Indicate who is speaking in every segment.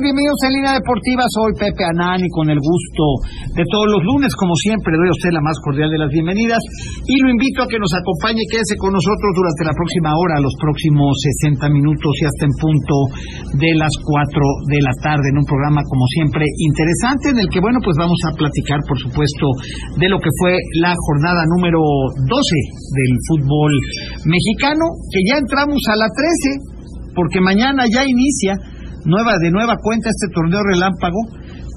Speaker 1: Bienvenidos en Línea Deportiva. Soy Pepe Anani con el gusto de todos los lunes. Como siempre, doy a usted la más cordial de las bienvenidas y lo invito a que nos acompañe, quédese con nosotros durante la próxima hora, los próximos 60 minutos y hasta en punto de las 4 de la tarde, en un programa, como siempre, interesante, en el que, bueno, pues vamos a platicar, por supuesto, de lo que fue la jornada número 12 del fútbol mexicano, que ya entramos a la 13 porque mañana ya inicia nueva de nueva cuenta este torneo relámpago.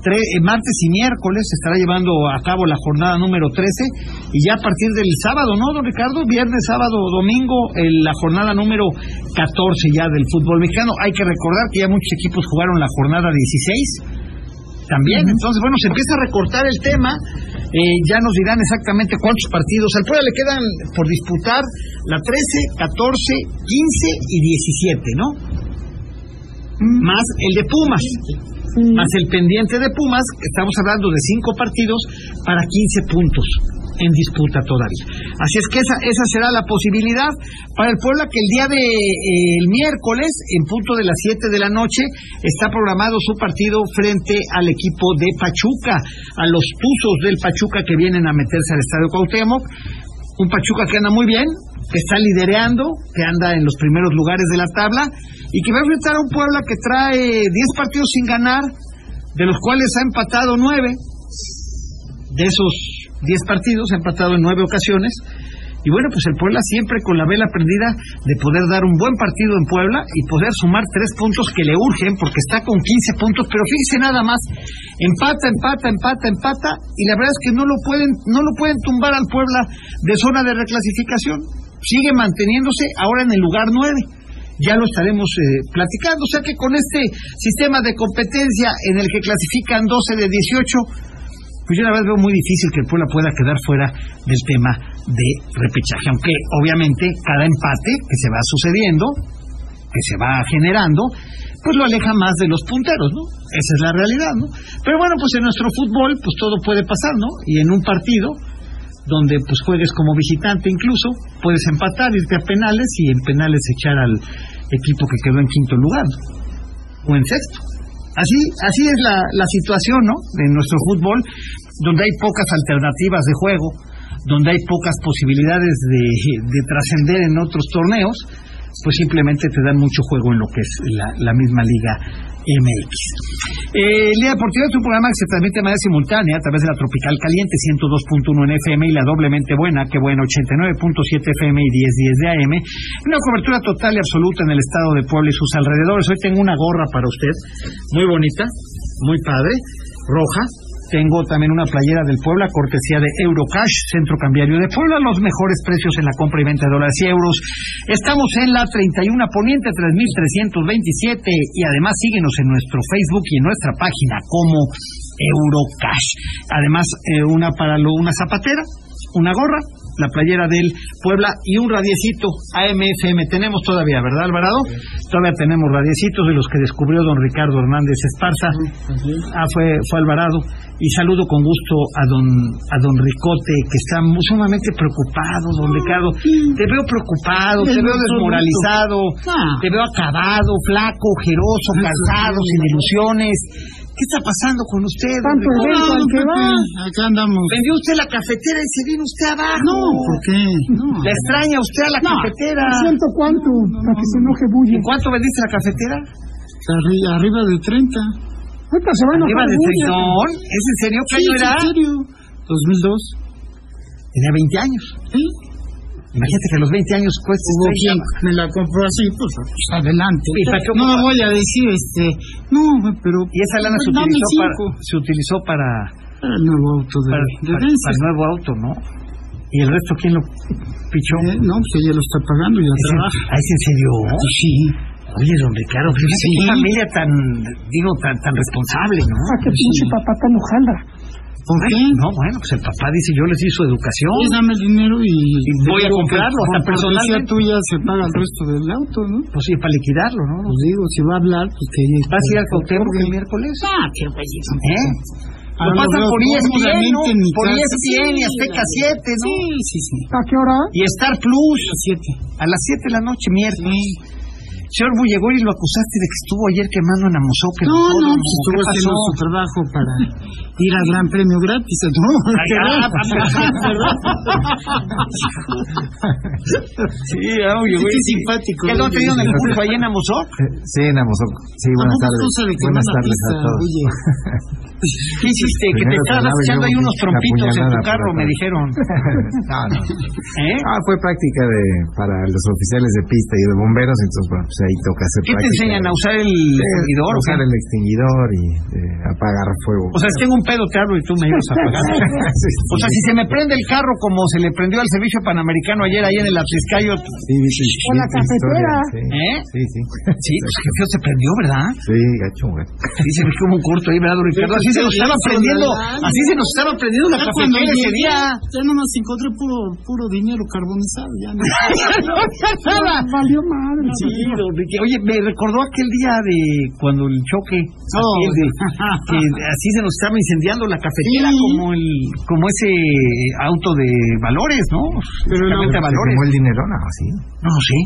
Speaker 1: Tre, eh, martes y miércoles se estará llevando a cabo la jornada número 13 y ya a partir del sábado, ¿no, don Ricardo? Viernes, sábado, domingo, la jornada número 14 ya del fútbol mexicano. Hay que recordar que ya muchos equipos jugaron la jornada 16 también. Entonces, bueno, se empieza a recortar el tema. Eh, ya nos dirán exactamente cuántos partidos. Al Puebla le quedan por disputar la 13, 14, 15 y 17, ¿no? Más el de Pumas, más el pendiente de Pumas, estamos hablando de cinco partidos para 15 puntos en disputa todavía. Así es que esa, esa será la posibilidad para el Puebla que el día de eh, el miércoles, en punto de las 7 de la noche, está programado su partido frente al equipo de Pachuca, a los Tuzos del Pachuca que vienen a meterse al Estadio Cuauhtémoc. Un Pachuca que anda muy bien, que está lidereando, que anda en los primeros lugares de la tabla y que va a enfrentar a un Puebla que trae 10 partidos sin ganar, de los cuales ha empatado 9. De esos 10 partidos ha empatado en 9 ocasiones. Y bueno, pues el Puebla siempre con la vela prendida de poder dar un buen partido en Puebla y poder sumar tres puntos que le urgen porque está con 15 puntos, pero fíjese nada más, empata, empata, empata, empata y la verdad es que no lo pueden no lo pueden tumbar al Puebla de zona de reclasificación. Sigue manteniéndose ahora en el lugar 9 ya lo estaremos eh, platicando. O sea que con este sistema de competencia en el que clasifican 12 de 18, pues yo la verdad veo muy difícil que el Puebla pueda quedar fuera del tema de repechaje, aunque obviamente cada empate que se va sucediendo, que se va generando, pues lo aleja más de los punteros, ¿no? Esa es la realidad, ¿no? Pero bueno, pues en nuestro fútbol, pues todo puede pasar, ¿no? Y en un partido donde pues juegues como visitante incluso, puedes empatar, irte a penales y en penales echar al equipo que quedó en quinto lugar o en sexto. Así, así es la, la situación, ¿no? De nuestro fútbol, donde hay pocas alternativas de juego, donde hay pocas posibilidades de, de trascender en otros torneos, pues simplemente te dan mucho juego en lo que es la, misma liga MX. Eh, Liga Deportiva es un programa que se transmite de manera simultánea a través de la Tropical Caliente 102.1 en FM y la doblemente buena, que buena, 89.7 FM y 1010 de AM. Una cobertura total y absoluta en el estado de Puebla y sus alrededores. Hoy tengo una gorra para usted, muy bonita, muy padre, roja, tengo también una playera del Puebla, cortesía de Eurocash, Centro Cambiario de Puebla, los mejores precios en la compra y venta de dólares y euros. Estamos en la 31 Poniente 3327 y además síguenos en nuestro Facebook y en nuestra página como Eurocash. Además, eh, una para lo, una zapatera, una gorra, la playera del Puebla y un radiecito AMFM. Tenemos todavía, ¿verdad, Alvarado? Todavía tenemos radiecitos de los que descubrió don Ricardo Hernández Esparza. Ah, fue, fue Alvarado. Y saludo con gusto a don, a don Ricote, que está sumamente preocupado, don Ricardo. Te veo preocupado, te veo desmoralizado, te veo acabado, flaco, ojeroso, cansado, sin ilusiones. ¿Qué está pasando con usted?
Speaker 2: Tanto evento al que va.
Speaker 3: Acá andamos.
Speaker 1: Vendió usted la cafetera y se vino usted abajo.
Speaker 3: No, ¿por qué? No.
Speaker 1: ¿Le extraña usted a la
Speaker 3: No.
Speaker 1: cafetera?
Speaker 2: Siento cuánto, para que se enoje bulle.
Speaker 1: ¿En cuánto vendiste la cafetera?
Speaker 3: Arri- arriba de 30.
Speaker 2: Ahorita se va a
Speaker 1: Arriba
Speaker 2: enojar
Speaker 1: de
Speaker 2: bulle.
Speaker 1: Tritón. ¿Es en serio? ¿Qué
Speaker 3: Sí,
Speaker 1: año era?
Speaker 3: ¿En serio? 2002.
Speaker 1: Tenía 20 años.
Speaker 3: ¿Sí?
Speaker 1: Imagínate que a los 20 años cuesta.
Speaker 3: Hubo quien me la compró así, pues, pues, adelante.
Speaker 1: ¿Y para qué
Speaker 3: no
Speaker 1: ocupa?
Speaker 3: voy a decir, este, no, pero...
Speaker 1: Y esa lana se
Speaker 3: Dame
Speaker 1: utilizó, para, se utilizó para,
Speaker 3: Para el nuevo auto de,
Speaker 1: para,
Speaker 3: de
Speaker 1: para- para el nuevo auto, ¿no? ¿Y el resto quién lo pichó?
Speaker 3: Eh, no, pues ella lo está pagando y ya
Speaker 1: ¿Es en-
Speaker 3: trabaja.
Speaker 1: ah, ¿Es en serio?
Speaker 3: Sí.
Speaker 1: Oye, don Ricardo, fíjate
Speaker 3: Sí.
Speaker 1: qué familia tan, digo, tan, tan responsable, ¿no?
Speaker 2: Ah, qué pinche papá tan hojaldra.
Speaker 3: ¿Por qué?
Speaker 1: No, bueno, pues el papá dice, yo les di su educación.
Speaker 3: Pues dame el dinero y...
Speaker 1: voy a comprarlo, hasta
Speaker 3: cortesía
Speaker 1: personalmente.
Speaker 3: tuya se paga el resto del auto, ¿no?
Speaker 1: Pues sí, para liquidarlo, ¿no?
Speaker 3: Pues digo, si va a hablar, pues que...
Speaker 1: ¿Vas a ir al Cuauhtémoc el miércoles?
Speaker 3: Ah, qué belleza.
Speaker 1: ¿Eh? Lo pasan por ESPN, ¿no? Por. ESPN y
Speaker 3: Sí,
Speaker 1: Azteca 7, ¿no?
Speaker 3: Sí, sí, sí.
Speaker 2: ¿A qué hora?
Speaker 1: Y Star Plus,
Speaker 3: A siete.
Speaker 1: a las 7 de la noche, miércoles.
Speaker 3: Sí.
Speaker 1: Señor Bullegori, lo acusaste de que estuvo ayer quemando en Amozoc.
Speaker 3: No, no, pues estuvo
Speaker 1: ¿Qué
Speaker 3: haciendo su trabajo para ir al Gran Premio gratis. No.
Speaker 1: Sí, ah, Bullegori.
Speaker 3: Qué simpático.
Speaker 1: ¿Qué no te dieron el curso ahí en Amozoc?
Speaker 4: Sí, en Amozoc. Sí, buenas tardes. Buenas tardes a todos.
Speaker 1: ¿Qué hiciste? Que te estabas echando ahí unos trompitos en tu carro, me dijeron.
Speaker 4: No, no.
Speaker 1: ¿Eh?
Speaker 4: Ah, fue práctica de para los oficiales de pista y de bomberos, entonces, bueno, pues ahí toca hacer
Speaker 1: ¿Qué te enseñan a usar el
Speaker 4: Sí,
Speaker 1: extinguidor? o
Speaker 4: Usar
Speaker 1: qué?
Speaker 4: el extinguidor y eh, apagar fuego.
Speaker 1: O sea, si tengo un pedo, te hablo y tú me ayudas a apagar.
Speaker 4: Sí, sí.
Speaker 1: O sea, si se me prende el carro como se le prendió al servicio panamericano ayer ahí en el Atliscayo.
Speaker 4: Sí, viste,
Speaker 2: O la cafetera.
Speaker 4: Sí,
Speaker 1: ¿Eh?
Speaker 4: sí, sí.
Speaker 1: Sí, pues qué feo se prendió, ¿verdad?
Speaker 4: Sí, gacho, gacho.
Speaker 1: Sí, se ve que hubo un corto ahí, ¿verdad, Ricardo? Así se nos estaba prendiendo, así se nos estaba prendiendo la cafetera ese día.
Speaker 3: ya nomás encontré puro, puro dinero carbonizado. Ya no.
Speaker 1: no había nada.
Speaker 2: Valió madre.
Speaker 1: Sí, Oye, me recordó aquel día de cuando el choque,
Speaker 3: Oh.
Speaker 1: aquel de- que así se nos estaba incendiando la cafetera
Speaker 3: Sí.
Speaker 1: como el, como ese auto de valores, ¿no?
Speaker 3: Pero no,
Speaker 1: Exactamente,
Speaker 4: ¿Se
Speaker 1: valores.
Speaker 4: quemó el dinero? No, sí.
Speaker 1: No, sí.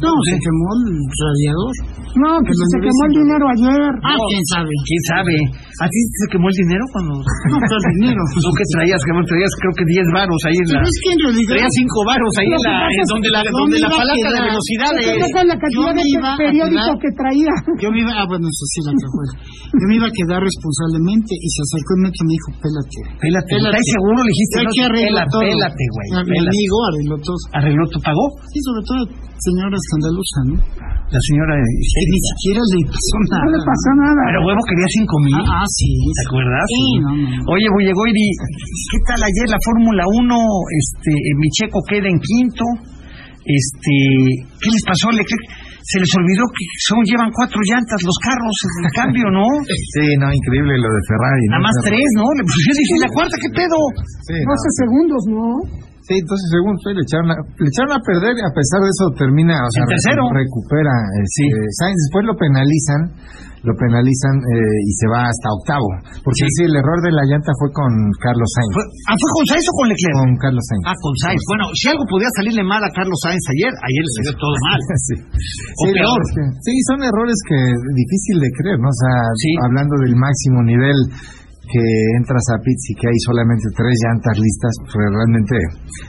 Speaker 3: No, se quemó el radiador.
Speaker 2: No, que
Speaker 3: Que
Speaker 2: se
Speaker 3: lleves
Speaker 2: quemó el dinero ayer.
Speaker 3: Ah, quién sabe.
Speaker 1: ¿Quién sabe? ¿A ti se quemó el dinero cuando...?
Speaker 3: No, ¿cuál dinero?
Speaker 1: ¿Tú qué traías? Que traías creo que 10 varos ahí en la...
Speaker 3: Pero es que en realidad...
Speaker 1: Traías 5 varos ahí en
Speaker 2: que
Speaker 1: la... en
Speaker 2: es
Speaker 1: donde la,
Speaker 3: que
Speaker 1: donde
Speaker 3: no
Speaker 1: la palanca de velocidades.
Speaker 2: Se quedó con la cantidad de periódico que traía.
Speaker 3: Yo me iba, ah, bueno, eso sí la cajuela. Yo me iba a quedar responsablemente y se acercó el metro y me dijo, pélate.
Speaker 1: Pélate. ¿estás seguro? Le dijiste, no,
Speaker 3: que
Speaker 1: pélate, güey.
Speaker 3: Mi amigo arregló todo.
Speaker 1: ¿Arregló tu pagó?
Speaker 3: Sí, sobre todo escandalosa, ¿no?
Speaker 1: La señora
Speaker 3: Que ni siquiera le pasó nada.
Speaker 2: No le pasó nada.
Speaker 1: Pero huevo quería 5 mil.
Speaker 3: Ah, ah, sí.
Speaker 1: ¿Te acuerdas?
Speaker 3: Sí, no, no.
Speaker 1: Oye, Bullegoiri, ¿qué tal ayer la Fórmula 1? Este, eh, mi checo queda en quinto. Este, ¿qué les pasó? Se les olvidó que son llevan cuatro llantas los carros en cambio, ¿no?
Speaker 4: Sí, no, increíble lo de Ferrari. ¿no?
Speaker 1: Nada más tres, ¿no? Le pusieron la cuarta, ¿qué pedo?
Speaker 4: Sí, no.
Speaker 2: 12 segundos, ¿no?
Speaker 4: Sí, entonces según usted le echaron, a, le echaron a perder y a pesar de eso termina, o sea, recupera. este, Sainz, después lo penalizan, lo penalizan eh, y se va hasta octavo. Porque sí. el error de la llanta fue con Carlos Sainz.
Speaker 1: ¿Fue, ah, ¿fue con Sainz o con Leclerc?
Speaker 4: Con Carlos Sainz.
Speaker 1: Ah, con Sainz. Bueno, si algo podía salirle mal a Carlos Sainz ayer, ayer le salió todo mal.
Speaker 4: sí.
Speaker 1: O
Speaker 4: Sí,
Speaker 1: peor.
Speaker 4: sí, son errores que difícil de creer, ¿no? O sea,
Speaker 1: Sí.
Speaker 4: hablando del máximo nivel que entras a pits y que hay solamente tres llantas listas, fue realmente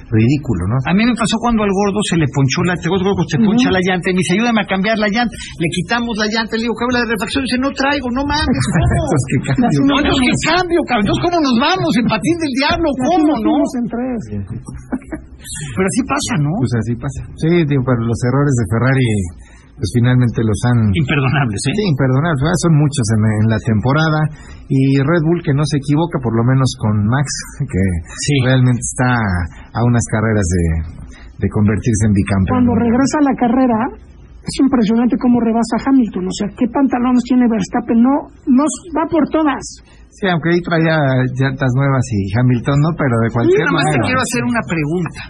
Speaker 4: ridículo, ¿no?
Speaker 1: A mí me pasó cuando al gordo se le ponchó la, te gordo se poncha la llanta y me dice, ayúdame a cambiar la llanta. Le quitamos la llanta, le digo, ¿qué habla de refacción? dice, no traigo, no mames, ¿cómo?
Speaker 4: Entonces, ¿qué cambio?
Speaker 1: no, entonces, ¿qué cambio, cabrón? Entonces, ¿cómo nos vamos? En patín del diablo, ¿cómo,
Speaker 2: nos
Speaker 1: no?
Speaker 2: en tres.
Speaker 1: Pero así pasa, ¿no?
Speaker 4: Pues así pasa. Sí, pero los errores de Ferrari, pues finalmente los han...
Speaker 1: Imperdonables, ¿eh?
Speaker 4: Sí, imperdonables, ¿verdad? son muchos en, en la temporada y Red Bull que no se equivoca, por lo menos con Max, que
Speaker 1: Sí.
Speaker 4: realmente está a unas carreras de, de convertirse en bicampeón.
Speaker 2: Cuando regresa a la carrera, es impresionante cómo rebasa a Hamilton. O sea, ¿qué pantalones tiene Verstappen? No, no va por todas.
Speaker 4: Sí, aunque ahí traía llantas nuevas y Hamilton no, pero de cualquier
Speaker 1: Nada más te
Speaker 4: manera.
Speaker 1: quiero hacer una pregunta.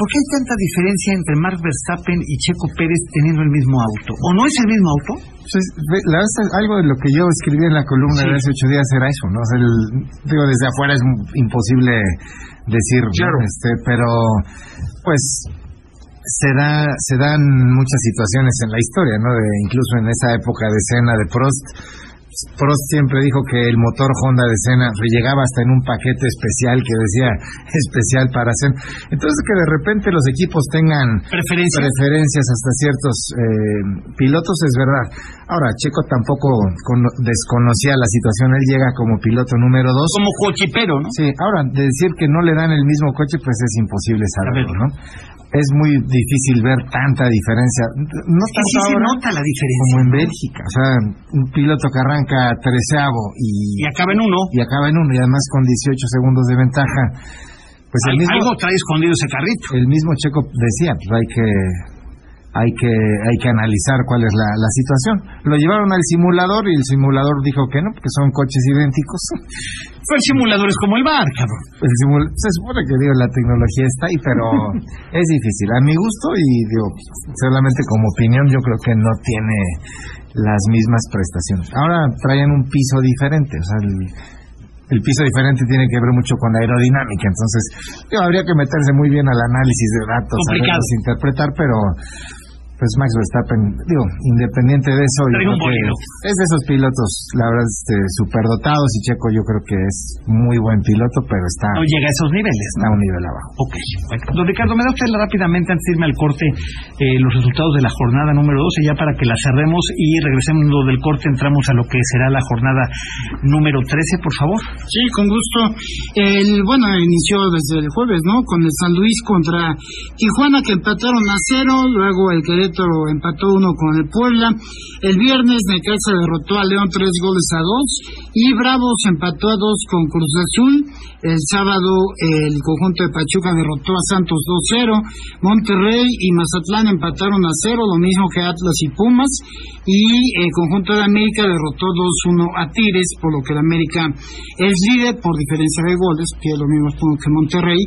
Speaker 1: ¿Por qué hay tanta diferencia entre Mark Verstappen y Checo Pérez teniendo el mismo auto? ¿O no es el mismo auto?
Speaker 4: Pues, la verdad algo de lo que yo escribí en la columna
Speaker 1: Sí.
Speaker 4: de hace ocho días era eso, ¿no? O sea, el- digo, desde afuera es imposible decir, ¿no?
Speaker 1: Claro.
Speaker 4: Este, pero pues se da, se dan muchas situaciones en la historia, ¿no? De, incluso en esa época de escena de Prost, Prost siempre dijo que el motor Honda de Senna llegaba hasta en un paquete especial que decía especial para Senna. Entonces que de repente los equipos tengan
Speaker 1: Preferencia.
Speaker 4: preferencias hasta ciertos eh, pilotos es verdad. Ahora, Checo tampoco cono- desconocía la situación, él llega como piloto número dos.
Speaker 1: Como cochipero, ¿no?
Speaker 4: Sí, ahora, de decir que no le dan el mismo coche, pues es imposible saberlo, ¿no? Es muy difícil ver tanta diferencia. No
Speaker 1: sí se
Speaker 4: ahora
Speaker 1: nota la diferencia.
Speaker 4: como en Bélgica. O sea, un piloto que arranca treceavo y,
Speaker 1: Y acaba en uno.
Speaker 4: y acaba en uno, y además con 18 segundos de ventaja. Pues el
Speaker 1: Al-
Speaker 4: mismo,
Speaker 1: Algo trae escondido ese carrito.
Speaker 4: el mismo Checo decía, pues hay que hay que hay que analizar cuál es la, la situación. Lo llevaron al simulador y el simulador dijo que no, porque son coches idénticos.
Speaker 1: Pero el simulador es como el bar, cabrón.
Speaker 4: El simul- se supone que digo la tecnología está ahí, pero es difícil. A mi gusto y digo solamente como opinión, yo creo que no tiene las mismas prestaciones. Ahora traen un piso diferente, o sea, el, el piso diferente tiene que ver mucho con la aerodinámica, entonces digo, habría que meterse muy bien al análisis de datos,
Speaker 1: Complicado.
Speaker 4: saberlos interpretar, pero pues Max Verstappen, digo, independiente de eso, yo creo que es de esos pilotos, la verdad, este, superdotados y Checo yo creo que es muy buen piloto, pero está,
Speaker 1: No llega a esos niveles,
Speaker 4: está
Speaker 1: ¿no?
Speaker 4: a un nivel abajo.
Speaker 1: Ok. Bueno, don Ricardo, ¿me da usted rápidamente, antes de irme al corte, eh, los resultados de la jornada número 12, ya para que la cerremos y regresemos del corte, entramos a lo que será la jornada número 13, por favor?
Speaker 3: Sí, con gusto. El, bueno, inició desde el jueves, ¿no? Con el San Luis contra Tijuana, que empataron a cero. Luego el Querétaro empató uno con el Puebla. El viernes Necaxa derrotó a León tres goles a dos. Y Bravos empató a dos con Cruz Azul. El sábado el conjunto de Pachuca derrotó a Santos 2-0. Monterrey y Mazatlán empataron a cero, lo mismo que Atlas y Pumas. Y el conjunto de América derrotó 2-1 a Tigres, por lo que el América es líder por diferencia de goles, que es lo mismo que Monterrey,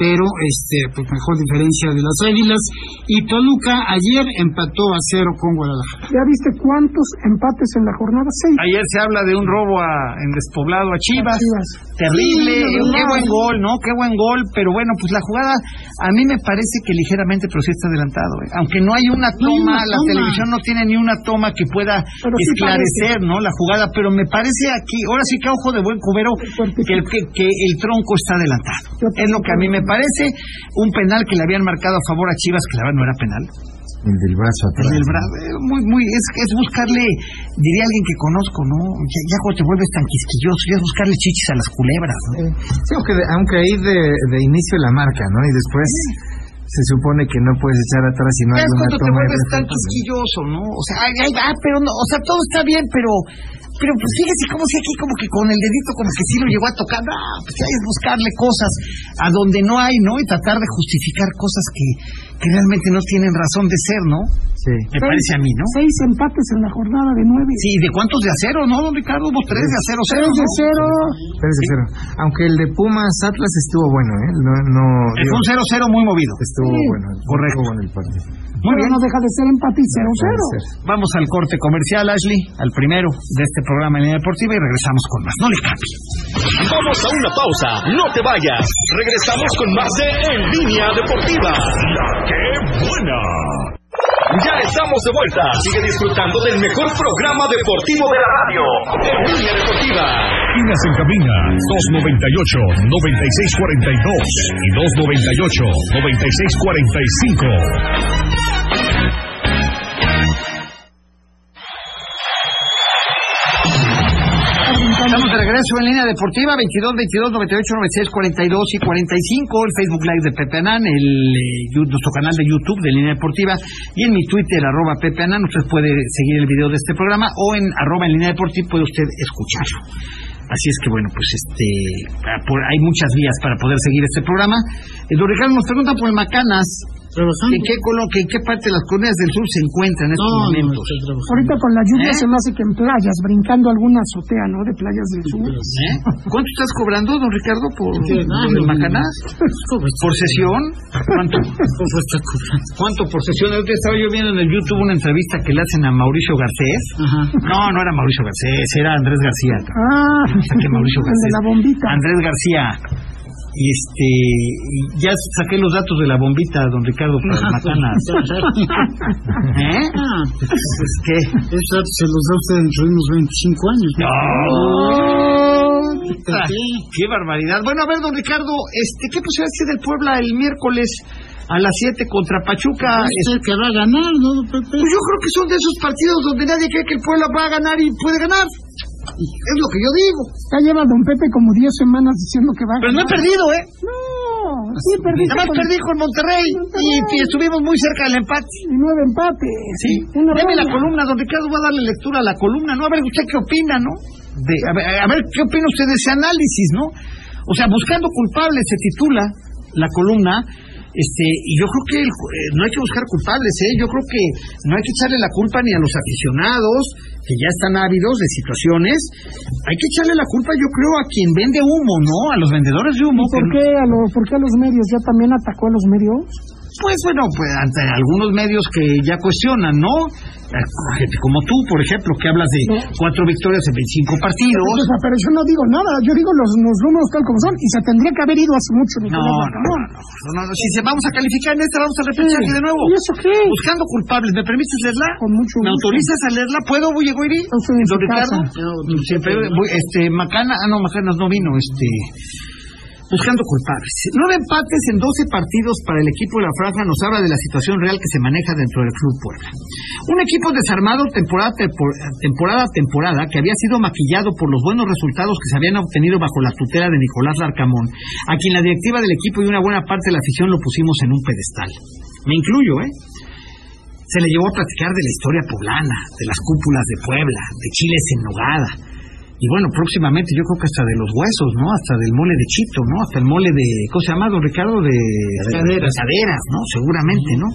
Speaker 3: pero este pues mejor diferencia de las Águilas. Y Toluca ayer empató a cero con Guadalajara.
Speaker 2: ¿Ya viste cuántos empates en la jornada? Seis.
Speaker 1: Ayer se habla de un robo a- en despoblado a Chivas.
Speaker 2: Chivas.
Speaker 1: Terrible,
Speaker 2: Sí,
Speaker 1: qué buen gol, ¿no? Qué buen gol, pero bueno, pues la jugada a mí me parece que ligeramente, pero sí está adelantado. ¿eh? Aunque no hay una
Speaker 3: No hay
Speaker 1: toma,
Speaker 3: una
Speaker 1: la
Speaker 3: toma.
Speaker 1: televisión no tiene ni una toma que pueda
Speaker 2: Pero sí
Speaker 1: esclarecer, ¿no? La jugada, pero me parece aquí, ahora sí que a ojo de buen cubero, que, el- que, que el tronco está adelantado. Es lo que a mí me parece, un penal que le habían marcado a favor a Chivas, que la verdad no era penal.
Speaker 4: El del brazo atrás.
Speaker 1: El bra- eh, muy, muy, es, es buscarle, diría alguien que conozco, ¿no? Ya, ya cuando te vuelves tan quisquilloso, ya es buscarle chichis a las culebras, ¿no?
Speaker 4: Sí, aunque, de- aunque ahí de, de inicio la marca, ¿no? Y después se supone que no puedes echar atrás si no hay
Speaker 1: es
Speaker 4: una
Speaker 1: cuando te
Speaker 4: toma de
Speaker 1: vuelves tan quisquilloso, ¿no? O sea, ay, ay, ah, pero no, o sea, todo está bien, pero, pero pues fíjese cómo si aquí como que con el dedito como que sí lo llegó a tocar, ah, pues ya es buscarle cosas a donde no hay, ¿no? Y tratar de justificar cosas que, que realmente no tienen razón de ser, ¿no?
Speaker 4: Sí.
Speaker 1: Me parece a mí, ¿no?
Speaker 2: Seis empates en la jornada de nueve.
Speaker 1: Sí, ¿de cuántos de acero, no, don Ricardo? Hubo tres de acero, cero.
Speaker 2: Tres de
Speaker 1: ¿no?
Speaker 2: cero.
Speaker 4: Tres de cero. Aunque el de Pumas Atlas estuvo bueno, ¿eh? No, no,
Speaker 1: Es
Speaker 4: digo,
Speaker 1: un cero, cero muy movido.
Speaker 4: estuvo
Speaker 2: Sí.
Speaker 4: bueno.
Speaker 1: Correcto.
Speaker 4: Estuvo bueno el partido.
Speaker 1: Muy
Speaker 2: Pero
Speaker 1: bien.
Speaker 2: no deja de ser empate y cero
Speaker 4: Puede
Speaker 2: cero.
Speaker 4: ser.
Speaker 1: Vamos al corte comercial, Ashley, al primero de este programa en línea deportiva y regresamos con más. No le cambie.
Speaker 5: Vamos a una pausa, no te vayas. Regresamos con más de En Línea Deportiva. La que buena. Ya estamos de vuelta. Sigue disfrutando del mejor programa deportivo de la radio. En Deportiva.
Speaker 6: Líneas en cabina 298-9642 y 298-9645.
Speaker 1: En línea deportiva 22 22 98 96 42 y 45 el Facebook Live de Pepe Anán el eh, nuestro canal de YouTube de línea deportiva y en mi Twitter arroba Pepe Anán usted puede seguir el video de este programa o en arroba en línea deportiva puede usted escucharlo así es que bueno pues este ah, hay muchas vías para poder seguir este programa el don Ricardo nos pregunta por el Macanas. ¿En qué, en qué parte de las colonias del sur se encuentra en estos
Speaker 3: No,
Speaker 1: momentos?
Speaker 2: Ahorita con la lluvia
Speaker 1: ¿Eh?
Speaker 2: se me hace que en playas, brincando alguna azotea, ¿no? De playas del sur.
Speaker 1: ¿Eh? ¿Cuánto estás cobrando, don Ricardo, por, el
Speaker 3: no,
Speaker 1: Macanás?
Speaker 3: ¿Cómo está?
Speaker 1: ¿Por sesión? ¿Cuánto? ¿Cuánto por sesión? El día estaba yo viendo en el YouTube una entrevista que le hacen a Mauricio Garcés.
Speaker 3: Ajá.
Speaker 1: No, no era Mauricio Garcés, era Andrés García.
Speaker 2: Ah,
Speaker 1: Mauricio
Speaker 2: el
Speaker 1: Garcés.
Speaker 2: de la bombita.
Speaker 1: Andrés García. Y este, y ya saqué los datos de la bombita, don Ricardo, para el Macanas. ¿Eh?
Speaker 3: Ah,
Speaker 1: Pues, ¿Qué?
Speaker 3: eso se los da usted dentro de unos 25 años. ¿no?
Speaker 1: ¡Qué barbaridad! Bueno, a ver, don Ricardo, este, ¿qué posibilidades tiene el Puebla el miércoles a las 7 contra Pachuca?
Speaker 3: Usted que va a ganar, ¿no, Pepe?
Speaker 1: Pues yo creo que son de esos partidos donde nadie cree que el Puebla va a ganar y puede ganar. Es lo que yo digo.
Speaker 2: Ya lleva Don Pepe como 10 semanas diciendo que va a
Speaker 1: Pero no he perdido, ¿eh?
Speaker 2: No, sí perdiste
Speaker 1: Nada más perdí con Monterrey y, y estuvimos muy cerca del empate.
Speaker 2: y nueve empates.
Speaker 1: Sí. Deme la columna, don Ricardo, va a darle lectura a la columna, ¿no? A ver, ¿usted qué opina, no? De, a, ver, a ver, ¿qué opina usted de ese análisis, no? O sea, buscando culpables se titula la columna. Este, y yo creo que el- eh, no hay que buscar culpables, ¿eh? Yo creo que no hay que echarle la culpa ni a los aficionados, que ya están ávidos de situaciones. Hay que echarle la culpa, yo creo, a quien vende humo, ¿no? A los vendedores de humo.
Speaker 2: ¿Y por qué, a los, por qué a los medios? ¿Ya también atacó a los medios?
Speaker 1: Pues bueno, pues ante algunos medios que ya cuestionan, ¿no? Gente como tú, por ejemplo, que hablas de cuatro victorias en 25 partidos.
Speaker 2: Pero yo no digo nada, yo digo los, los números tal como son, y se tendría que haber ido hace mucho.
Speaker 1: No, no, no,
Speaker 2: Larcamón.
Speaker 1: no, no, no, Si se vamos a calificar en esta, vamos a repechaje de nuevo.
Speaker 2: ¿Y eso qué?
Speaker 1: Buscando culpables. ¿Me permites leerla?
Speaker 2: Con mucho
Speaker 1: ¿Me
Speaker 2: gusto.
Speaker 1: autorizas a leerla? ¿Puedo, Bullegoiri? ¿Don Ricardo? este, Macana, ah, no, Macanas no vino, este... Buscando culpables. Nueve empates en 12 partidos para el equipo de la Franja nos habla de la situación real que se maneja dentro del Club Puebla. Un equipo desarmado temporada, tempor- temporada a temporada que había sido maquillado por los buenos resultados que se habían obtenido bajo la tutela de Nicolás Larcamón, a quien la directiva del equipo y una buena parte de la afición lo pusimos en un pedestal. Me incluyo, ¿eh? Se le llevó a platicar de la historia poblana, de las cúpulas de Puebla, de chiles en nogada. Y bueno, próximamente yo creo que hasta de los huesos, ¿no? Hasta del mole de chito, ¿no? Hasta el mole de, ¿cómo se llama, don Ricardo? De
Speaker 3: Caderas.
Speaker 1: caderas, ¿no? Seguramente, ¿no?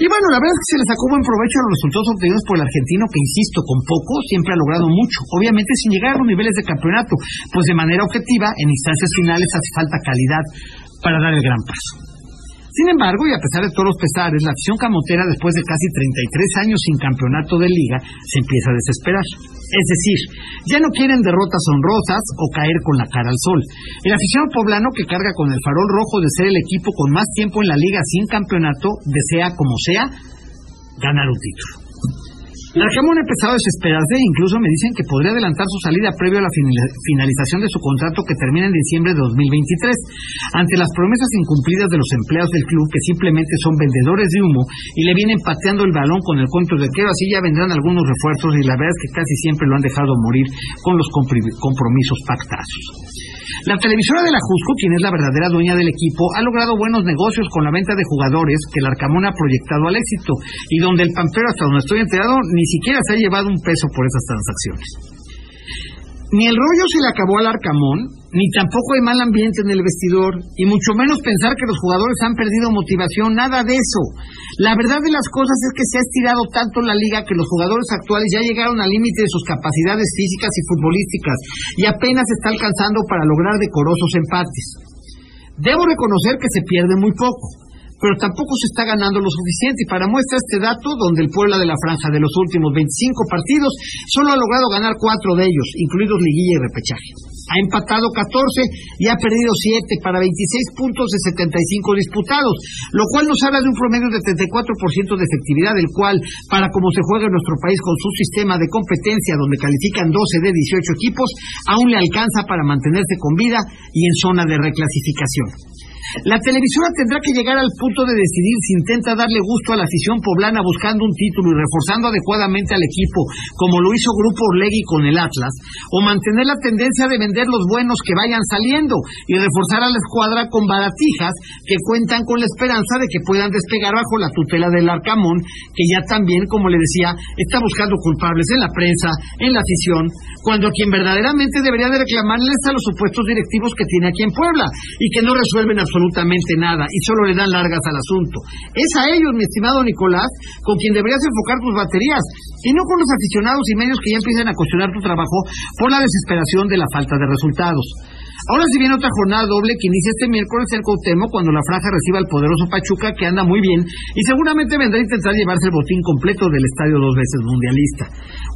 Speaker 1: Y bueno, la verdad es que se le sacó buen provecho a los resultados obtenidos por el argentino, que insisto, con poco siempre ha logrado mucho. Obviamente sin llegar a los niveles de campeonato, pues de manera objetiva, en instancias finales hace falta calidad para dar el gran paso. Sin embargo, y a pesar de todos los pesares, la afición camotera, después de casi 33 años sin campeonato de liga, se empieza a desesperar. Es decir, ya no quieren derrotas honrosas o caer con la cara al sol. El aficionado poblano que carga con el farol rojo de ser el equipo con más tiempo en la liga sin campeonato, desea, como sea, ganar un título. Larcamón ha empezado a desesperarse e incluso me dicen que podría adelantar su salida previo a la finali- finalización de su contrato que termina en diciembre de 2023, ante las promesas incumplidas de los empleados del club que simplemente son vendedores de humo y le vienen pateando el balón con el cuento de que así ya vendrán algunos refuerzos y la verdad es que casi siempre lo han dejado morir con los compromisos pactados. La televisora de la Jusco, quien es la verdadera dueña del equipo, ha logrado buenos negocios con la venta de jugadores que el Arcamón ha proyectado al éxito y donde el Pampero, hasta donde estoy enterado, ni siquiera se ha llevado un peso por esas transacciones. Ni el rollo se le acabó al Arcamón, ni tampoco hay mal ambiente en el vestidor, y mucho menos pensar que los jugadores han perdido motivación, nada de eso. La verdad de las cosas es que se ha estirado tanto la liga que los jugadores actuales ya llegaron al límite de sus capacidades físicas y futbolísticas, y apenas está alcanzando para lograr decorosos empates. Debo reconocer que se pierde muy poco pero tampoco se está ganando lo suficiente. Y para muestra este dato, donde el Puebla de la Franja de los últimos 25 partidos solo ha logrado ganar cuatro de ellos, incluidos liguilla y repechaje. Ha empatado 14 y ha perdido 7 para 26 puntos de 75 disputados, lo cual nos habla de un promedio de 34% de efectividad, el cual, para como se juega en nuestro país con su sistema de competencia, donde califican 12 de 18 equipos, aún le alcanza para mantenerse con vida y en zona de reclasificación. La televisora tendrá que llegar al punto de decidir si intenta darle gusto a la afición poblana buscando un título y reforzando adecuadamente al equipo, como lo hizo Grupo Orlegui con el Atlas, o mantener la tendencia de vender los buenos que vayan saliendo y reforzar a la escuadra con baratijas que cuentan con la esperanza de que puedan despegar bajo la tutela del Arcamón, que ya también, como le decía, está buscando culpables en la prensa, en la afición, cuando quien verdaderamente debería de reclamarles a los supuestos directivos que tiene aquí en Puebla y que no resuelven absolutamente absolutamente nada y solo le dan largas al asunto. Es a ellos, mi estimado Nicolás, con quien deberías enfocar tus baterías y no con los aficionados y medios que ya empiezan a cuestionar tu trabajo por la desesperación de la falta de resultados. Ahora si viene otra jornada doble que inicia este miércoles el Cautemo cuando la franja reciba al poderoso Pachuca que anda muy bien y seguramente vendrá a intentar llevarse el botín completo del estadio dos veces mundialista.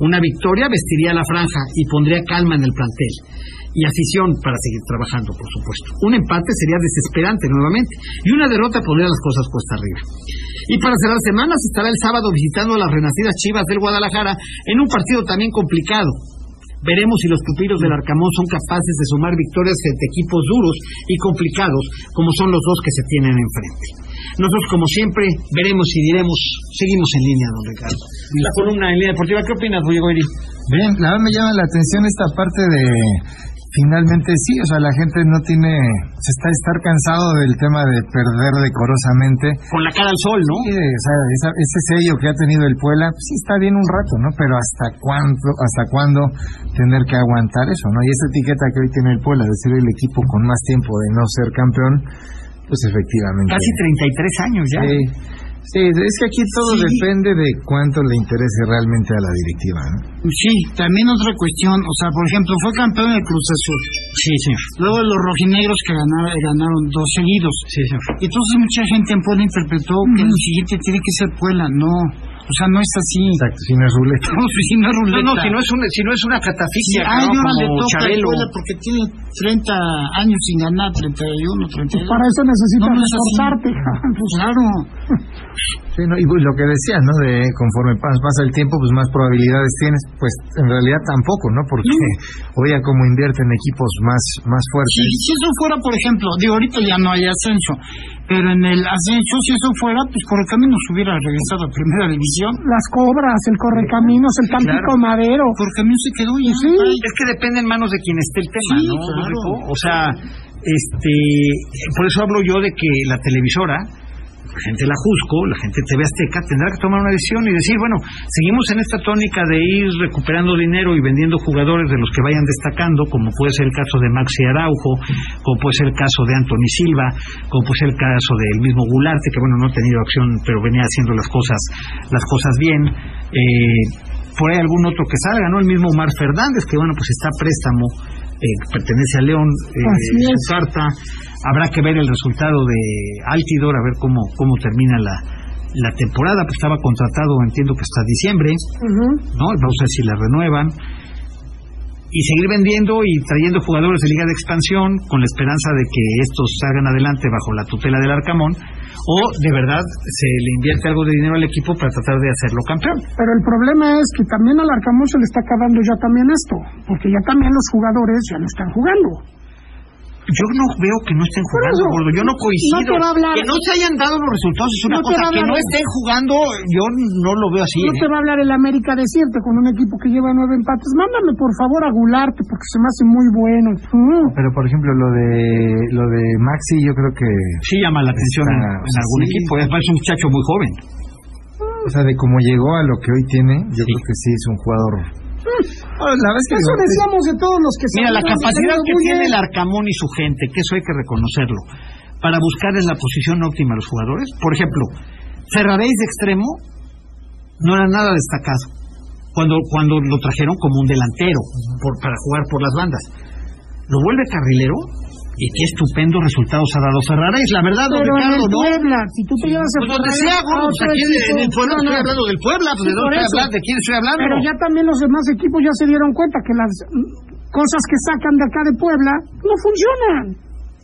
Speaker 1: Una victoria vestiría la franja y pondría calma en el plantel y afición para seguir trabajando, por supuesto. Un empate sería desesperante nuevamente y una derrota pondría las cosas cuesta arriba. Y para cerrar semanas estará el sábado visitando a las renacidas Chivas del Guadalajara en un partido también complicado. Veremos si los pupilos del Arcamón son capaces de sumar victorias frente equipos duros y complicados como son los dos que se tienen enfrente. Nosotros, como siempre, veremos y diremos, seguimos en línea, don Ricardo. La columna en línea deportiva, ¿qué opinas, Diego
Speaker 4: Bien, la verdad me llama la atención esta parte de finalmente sí, o sea, la gente no tiene, se está estar cansado del tema de perder decorosamente.
Speaker 1: Con la cara al sol, ¿no?
Speaker 4: Sí, o sea, ese sello que ha tenido el Puebla, pues sí está bien un rato, ¿no? Pero hasta cuándo, hasta cuándo tener que aguantar eso, ¿no? Y esa etiqueta que hoy tiene el Puebla de ser el equipo con más tiempo de no ser campeón, pues efectivamente.
Speaker 1: Casi 33 años ya.
Speaker 4: Sí. Sí, es que aquí todo depende de cuánto le interese realmente a la directiva. ¿no?
Speaker 3: Sí, también otra cuestión, o sea, por ejemplo, fue campeón el Cruz Azul.
Speaker 1: Sí, señor.
Speaker 3: Luego los rojinegros que ganaron, ganaron dos seguidos.
Speaker 1: Sí.
Speaker 3: Y entonces mucha gente en Puebla interpretó que el siguiente tiene que ser Puebla. No, o sea, no es así.
Speaker 4: Exacto, si no es ruleta.
Speaker 3: No, si no es ruleta.
Speaker 1: No, no, si no es, una, si no es una catafixia,
Speaker 3: Ah,
Speaker 1: ¿no? como Chabelo.
Speaker 3: Porque tiene 30 años sin ganar, 31, 32.
Speaker 2: Para eso necesitas
Speaker 3: No, no es así.
Speaker 2: reforzarte.
Speaker 3: Pues claro.
Speaker 4: Sí, ¿no? Y pues, lo que decías, ¿no? De conforme pas- pasa el tiempo, pues más probabilidades tienes. Pues en realidad tampoco, ¿no? Porque hoy a como invierten equipos más, más fuertes.
Speaker 3: si eso fuera, por ejemplo, digo, ahorita ya no hay ascenso, pero en el ascenso, si eso fuera, pues por el camino se hubiera regresado a primera división.
Speaker 2: Las cobras, el correcaminos, el Tampico Madero.
Speaker 3: Por el camino se quedó ya.
Speaker 2: Sí.
Speaker 1: Es que depende en manos de quien esté el tema,
Speaker 3: Sí,
Speaker 1: ¿no?
Speaker 3: claro.
Speaker 1: O sea, este, por eso hablo yo de que la televisora, la gente la Jusco, la gente de TV Azteca, tendrá que tomar una decisión y decir, bueno, seguimos en esta tónica de ir recuperando dinero y vendiendo jugadores de los que vayan destacando, como puede ser el caso de Maxi Araujo, como puede ser el caso de Anthony Silva, como puede ser el caso del mismo Gularte, que bueno, no ha tenido acción, pero venía haciendo las cosas, las cosas bien. Eh, por ahí algún otro que salga, ¿no? El mismo Omar Fernández, que bueno, pues está préstamo, eh, pertenece a León, eh, su carta. Habrá que ver el resultado de Altidor, a ver cómo, cómo termina la, la temporada, pues estaba contratado, entiendo que hasta diciembre. ¿no? Vamos a ver si la renuevan. Y seguir vendiendo y trayendo jugadores de Liga de Expansión con la esperanza de que estos salgan adelante bajo la tutela del Arcamón, o de verdad se le invierte algo de dinero al equipo para tratar de hacerlo campeón.
Speaker 2: Pero el problema es que también al Arcamón se le está acabando ya también esto, porque ya también los jugadores ya no están jugando.
Speaker 1: Yo no veo que no estén jugando,
Speaker 2: eso,
Speaker 1: gordo. Yo no coincido.
Speaker 2: no te va a hablar-
Speaker 1: Que no se hayan dado los resultados es una
Speaker 2: No
Speaker 1: cosa. Que no estén jugando, yo no lo veo así.
Speaker 2: No
Speaker 1: ¿eh?
Speaker 2: te va a hablar el América decirte con un equipo que lleva nueve empates. Mándame por favor a Gularte porque se me hace muy bueno. Mm.
Speaker 4: Pero por ejemplo, lo de lo de Maxi, yo creo que,
Speaker 1: Sí llama la atención en,
Speaker 4: Está-
Speaker 1: en algún
Speaker 4: sí.
Speaker 1: equipo. Además es un muchacho muy joven.
Speaker 4: o sea, de cómo llegó a lo que hoy tiene, yo creo que sí es un jugador La verdad es que
Speaker 2: Eso
Speaker 4: digo,
Speaker 2: decíamos de todos los que
Speaker 1: Mira, la capacidad que tiene el Arcamón y su gente, que eso hay que reconocerlo, para buscar en la posición óptima a los jugadores. Por ejemplo, Ferraréis de extremo no era nada destacado cuando, cuando lo trajeron como un delantero por, para jugar por las bandas. Lo vuelve carrilero y qué estupendos resultados ha dado Ferraréis. La verdad, don
Speaker 2: Pero en
Speaker 1: Ricardo,
Speaker 2: el
Speaker 1: ¿no?
Speaker 2: Puebla, si tú te llevas a
Speaker 1: Pues donde sea, pues aquí en- en el pueblo
Speaker 2: no,
Speaker 1: estoy
Speaker 2: no.
Speaker 1: hablando del Puebla, pues
Speaker 2: Sí,
Speaker 1: de dónde estoy hablando, de quién estoy hablando.
Speaker 2: Pero ya también los demás equipos ya se dieron cuenta que las cosas que sacan de acá de Puebla no funcionan.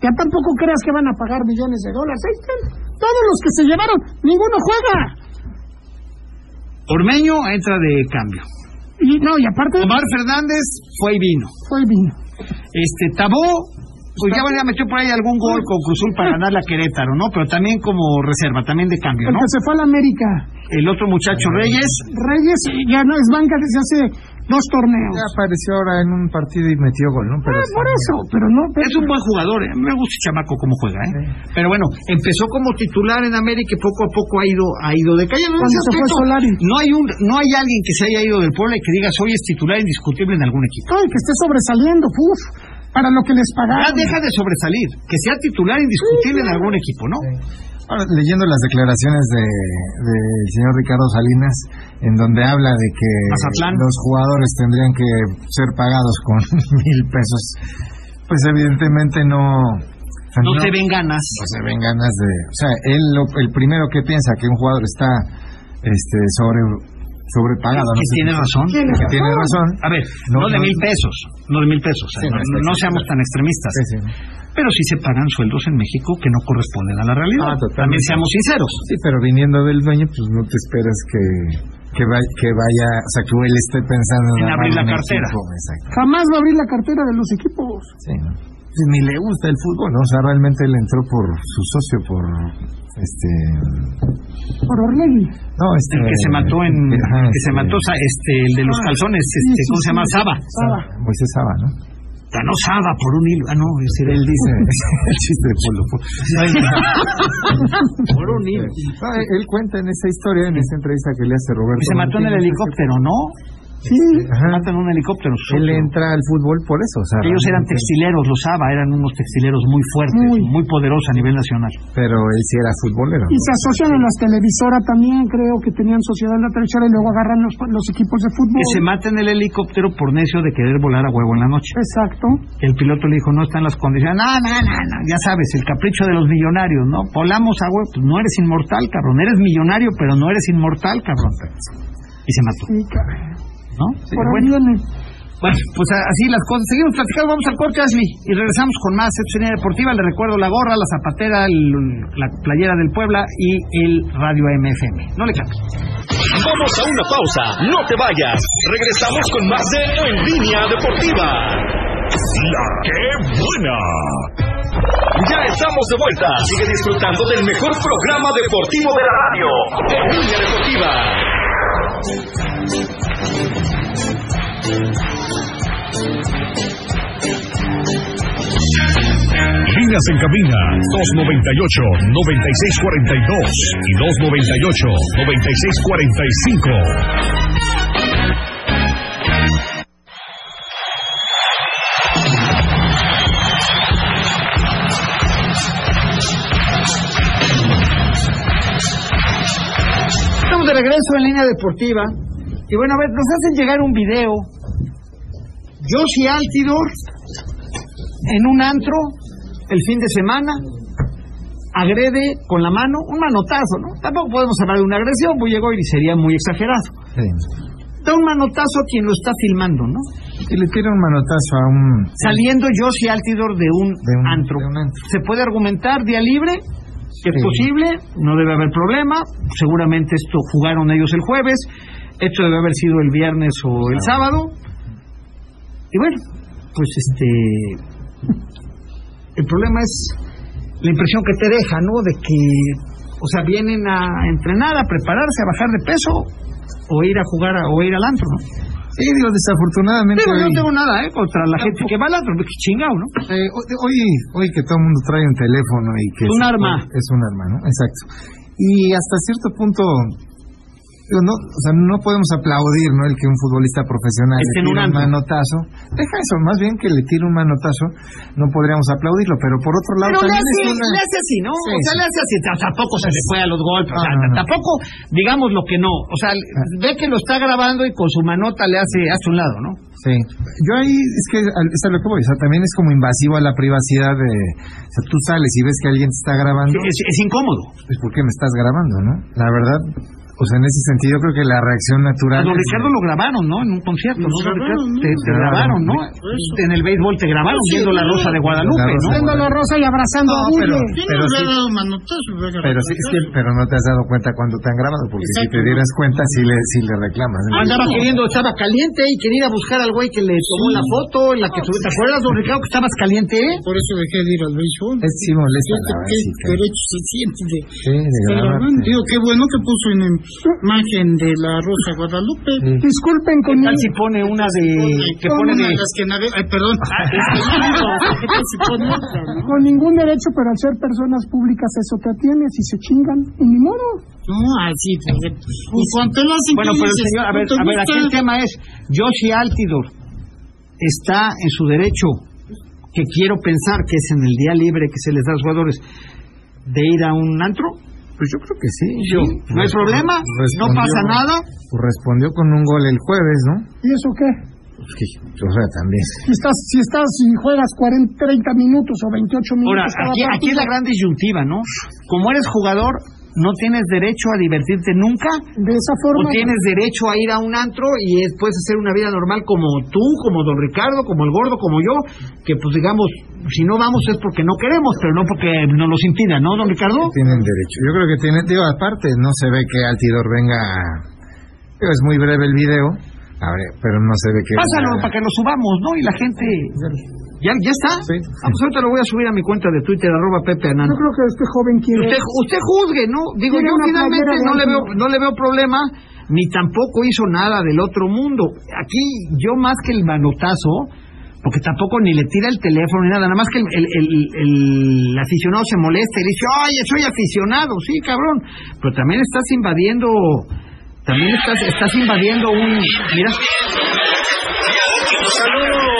Speaker 2: Ya tampoco creas que van a pagar millones de dólares. Ahí están. Todos los que se llevaron, ninguno juega.
Speaker 1: Ormeño entra de cambio.
Speaker 2: Y no, y aparte
Speaker 1: Omar Fernández fue y vino.
Speaker 2: fue el vino.
Speaker 1: Este, Tabó, pues ya, ya metió por ahí algún gol con Cruzul para ganar la Querétaro, ¿no? Pero también como reserva, también de cambio,
Speaker 2: El
Speaker 1: ¿no?
Speaker 2: que se fue a la América.
Speaker 1: El otro muchacho Reyes,
Speaker 2: Reyes ya no es banca desde hace dos torneos.
Speaker 4: ya apareció ahora en un partido y metió gol, ¿no? Pero
Speaker 2: Ah, por eso, pero no.
Speaker 1: es un buen jugador, ¿eh? me gusta el chamaco cómo juega, ¿eh? Pero bueno, empezó como titular en América y poco a poco ha ido ha ido
Speaker 2: fue
Speaker 1: aspecto,
Speaker 2: Solari.
Speaker 1: No hay un no hay alguien que se haya ido del pueblo y que digas hoy es titular indiscutible en algún equipo.
Speaker 2: Ay, que esté sobresaliendo, uf, para lo que les
Speaker 1: Ya
Speaker 2: pagaron.
Speaker 1: deja de sobresalir, que sea titular indiscutible en algún equipo, ¿no?
Speaker 4: Ahora, leyendo las declaraciones de del señor Ricardo Salinas, en donde habla de que
Speaker 1: Mazatlán.
Speaker 4: los jugadores tendrían que ser pagados con mil pesos, pues evidentemente no... o sea,
Speaker 1: No se ven ganas.
Speaker 4: no se ven ganas de... O sea, él lo- el primero que piensa que un jugador está este sobre sobrepagado.
Speaker 1: Que
Speaker 4: no
Speaker 1: tiene razón.
Speaker 4: Que tiene razón.
Speaker 1: A ver,
Speaker 4: No,
Speaker 1: no, de
Speaker 4: no.
Speaker 1: mil pesos, no de mil pesos,
Speaker 4: Sí, no,
Speaker 1: seamos tan extremistas.
Speaker 4: Sí, sí.
Speaker 1: Pero sí se pagan sueldos en México que no corresponden a la realidad.
Speaker 4: Ah.
Speaker 1: También seamos sinceros.
Speaker 4: Sí, pero viniendo del dueño, pues no te esperas que, que, vaya, que vaya, o sea, que él esté pensando
Speaker 1: En
Speaker 4: armar
Speaker 1: abrir la cartera.
Speaker 4: equipo.
Speaker 2: Jamás va a abrir la cartera de los equipos.
Speaker 4: Sí, ¿no? Sí, ni le gusta el fútbol, ¿no? O sea, realmente él entró por su socio, por este...
Speaker 2: Por Orlegui.
Speaker 4: No, este...
Speaker 1: El que se mató en
Speaker 4: Ajá,
Speaker 1: que se
Speaker 4: este,
Speaker 1: mató este el de los
Speaker 2: Ah,
Speaker 1: calzones, este, ¿cómo se llama? Saba.
Speaker 2: Saba.
Speaker 4: Moisés Saba, ¿no?
Speaker 1: Ganó Saba por un hilo. Ah, no, ese era
Speaker 4: Él dice el chiste de Polo.
Speaker 1: Por un hilo.
Speaker 4: No, él cuenta en esa historia, en esa entrevista que le hace Roberto.
Speaker 1: Y se mató en el helicóptero, ¿no?
Speaker 2: Sí.
Speaker 4: Ajá.
Speaker 1: mata en un helicóptero.
Speaker 4: Él entra al fútbol por eso, o sea,
Speaker 1: Ellos eran
Speaker 4: realmente-
Speaker 1: textileros, los Saba, eran unos textileros muy fuertes,
Speaker 2: Muy.
Speaker 1: muy poderosos a nivel nacional.
Speaker 4: Pero él sí era futbolero.
Speaker 2: Y se asocian en las televisoras también, creo que tenían sociedad en la televisora y luego agarran los, los equipos de fútbol.
Speaker 1: Que se mata en el helicóptero por necio de querer volar a huevo en la noche.
Speaker 2: Exacto.
Speaker 1: El piloto le dijo, no están las condiciones. No, no, no, no, ya sabes, el capricho de los millonarios, ¿no? Volamos a huevo, pues no eres inmortal, cabrón. Eres millonario, pero no eres inmortal, cabrón. Y se mató,
Speaker 2: Sí, caray.
Speaker 1: ¿No? Sí, bueno, bueno, pues así las cosas. Seguimos platicando, vamos al corte, Ashley. Y regresamos con más Línea Deportiva. Le recuerdo la gorra, la zapatera, el- la playera del Puebla y el radio MFM. No le cambies.
Speaker 5: Vamos a una pausa, no te vayas. Regresamos con más de En Línea Deportiva. La que buena. Ya estamos de vuelta. Sigue disfrutando del mejor programa deportivo de la radio. En Línea Deportiva.
Speaker 6: Líneas en cabina 298-9642 y 298-9645.
Speaker 1: Estamos de regreso en línea deportiva. Y bueno, a ver, nos hacen llegar un video. Josie Altidor en un antro el fin de semana agrede con la mano un manotazo, ¿no? Tampoco podemos hablar de una agresión, pues llegó y sería muy exagerado.
Speaker 4: Sí.
Speaker 1: Da un manotazo a quien lo está filmando, ¿no?
Speaker 4: Y le tira un manotazo a un...
Speaker 1: Saliendo Josie Altidor de un,
Speaker 4: De un-
Speaker 1: antro.
Speaker 4: de un antro.
Speaker 1: Se puede argumentar día libre, que es posible, no debe haber problema. Seguramente esto jugaron ellos el jueves, esto debe haber sido el viernes o el sábado. Y bueno, pues este. El problema es la impresión que te deja, ¿no? De que, o sea, vienen a entrenar, a prepararse, a bajar de peso, o ir a jugar, a- o ir al antro, ¿no?
Speaker 4: Sí, digo, desafortunadamente...
Speaker 1: Digo, yo no
Speaker 4: hoy-
Speaker 1: tengo nada, ¿eh? Contra la gente que va al antro, que chingado, ¿no?
Speaker 4: Eh, hoy, hoy que todo el mundo trae un teléfono y que...
Speaker 1: Un
Speaker 4: se
Speaker 1: arma.
Speaker 4: Es un arma, ¿no? Exacto. Y hasta cierto punto, digo, no, o sea, no podemos aplaudir, ¿no? El que un futbolista profesional le tire un manotazo. Deja eso, más bien que le tire un manotazo, no podríamos aplaudirlo, pero por otro lado
Speaker 1: Pero le
Speaker 4: también
Speaker 1: hace,
Speaker 4: es una...
Speaker 1: le hace así, ¿no?
Speaker 4: Sí,
Speaker 1: o sea, le hace así. Tampoco se le fue a los golpes. o sea,
Speaker 4: Ah, no, no.
Speaker 1: tampoco, digamos lo que no. O sea, ve que lo está grabando y con su manota le hace hace un lado, ¿no?
Speaker 4: Sí. Yo ahí, es que es a lo que voy, o sea, también es como invasivo a la privacidad de... O sea, tú sales y ves que alguien te está grabando,
Speaker 1: Es, es incómodo.
Speaker 4: pues ¿por qué me estás grabando, no? La verdad, o sea, en ese sentido yo creo que la reacción
Speaker 1: A
Speaker 4: natural...
Speaker 1: don
Speaker 4: es-
Speaker 1: Ricardo lo grabaron, ¿no? En un concierto, ¿no? Don. Te, te grabaron, ¿no? En el béisbol te grabaron
Speaker 3: Sí,
Speaker 1: viendo la Rosa de
Speaker 4: la
Speaker 1: Guadalupe,
Speaker 4: Rosa
Speaker 1: ¿no?
Speaker 2: Viendo la rosa y abrazando
Speaker 4: No,
Speaker 2: a
Speaker 4: pero- pero sí-
Speaker 3: a
Speaker 4: Pero sí, es que, pero no te has dado cuenta cuando te han grabado, porque si te dieras cuenta, sí le, sí le reclamas. ¿no?
Speaker 1: Andaba queriendo, estaba caliente y quería ir a buscar al güey que le tomó la foto, en la que subió. ¿Te acuerdas, don Ricardo, que estabas caliente? eh?
Speaker 3: Por eso dejé de ir al béisbol.
Speaker 4: Es sí molesta, la
Speaker 3: qué
Speaker 4: verdad,
Speaker 3: derecho se siente de
Speaker 4: Sí, de.
Speaker 3: Digo, qué bueno que puso en imagen de la Rosa Guadalupe.
Speaker 4: Sí.
Speaker 2: Disculpen
Speaker 1: ¿Qué
Speaker 2: con
Speaker 1: tal si pone una de... que
Speaker 3: Pon
Speaker 1: pone de...
Speaker 3: las que nave- Ay, perdón. ¿Qué tal si pone otra, no?
Speaker 2: con ningún derecho, pero al ser personas públicas eso te atiene, si se chingan, y ni modo.
Speaker 3: No, así. pues, Y cuando te lo hacen,
Speaker 1: Bueno,
Speaker 3: ¿qué
Speaker 1: pero señor, a ver,
Speaker 3: ¿No te
Speaker 1: a ver, aquí el tema es, Yoshi Altidor está en su derecho, que quiero pensar que es en el día libre que se les da a los jugadores, de ir a un antro.
Speaker 4: Pues yo creo que sí.
Speaker 1: Yo, no hay problema, no pasa nada.
Speaker 4: Pues respondió con un gol el jueves, ¿no?
Speaker 2: ¿Y eso qué?
Speaker 4: Pues que, o sea, también.
Speaker 2: Si estás, si estás y juegas 40, 30 minutos o 28 minutos
Speaker 1: Ahora,
Speaker 2: cada
Speaker 1: aquí, aquí es la gran disyuntiva, ¿no? Como eres jugador, no tienes derecho a divertirte nunca,
Speaker 2: de esa
Speaker 1: o
Speaker 2: forma,
Speaker 1: tienes derecho a ir a un antro y es- puedes hacer una vida normal como tú, como don Ricardo, como el gordo, como yo, que pues digamos, si no vamos es porque no queremos, pero no porque nos los impidan, ¿no, don Ricardo?
Speaker 4: Tienen derecho. Yo creo que tienen, digo, aparte, no se ve que Altidor venga. Digo, es muy breve el video, a ver, pero no se ve que.
Speaker 1: Pásalo
Speaker 4: venga-
Speaker 1: para que lo subamos, ¿no? Y la gente... ¿Ya, ya está?
Speaker 4: Sí.
Speaker 1: Ah, pues ahorita lo voy a subir a mi cuenta de Twitter, arroba Pepe Anano.
Speaker 2: yo creo que este joven quiere...
Speaker 1: Usted, usted juzgue, ¿no? Digo, yo finalmente no le, veo, no le veo problema, ni tampoco hizo nada del otro mundo. Aquí, yo más que el manotazo, porque tampoco ni le tira el teléfono ni nada, nada más que el, el, el- el aficionado se molesta y dice, oye, soy aficionado, sí, cabrón, pero también estás invadiendo, también estás, estás invadiendo un, mira.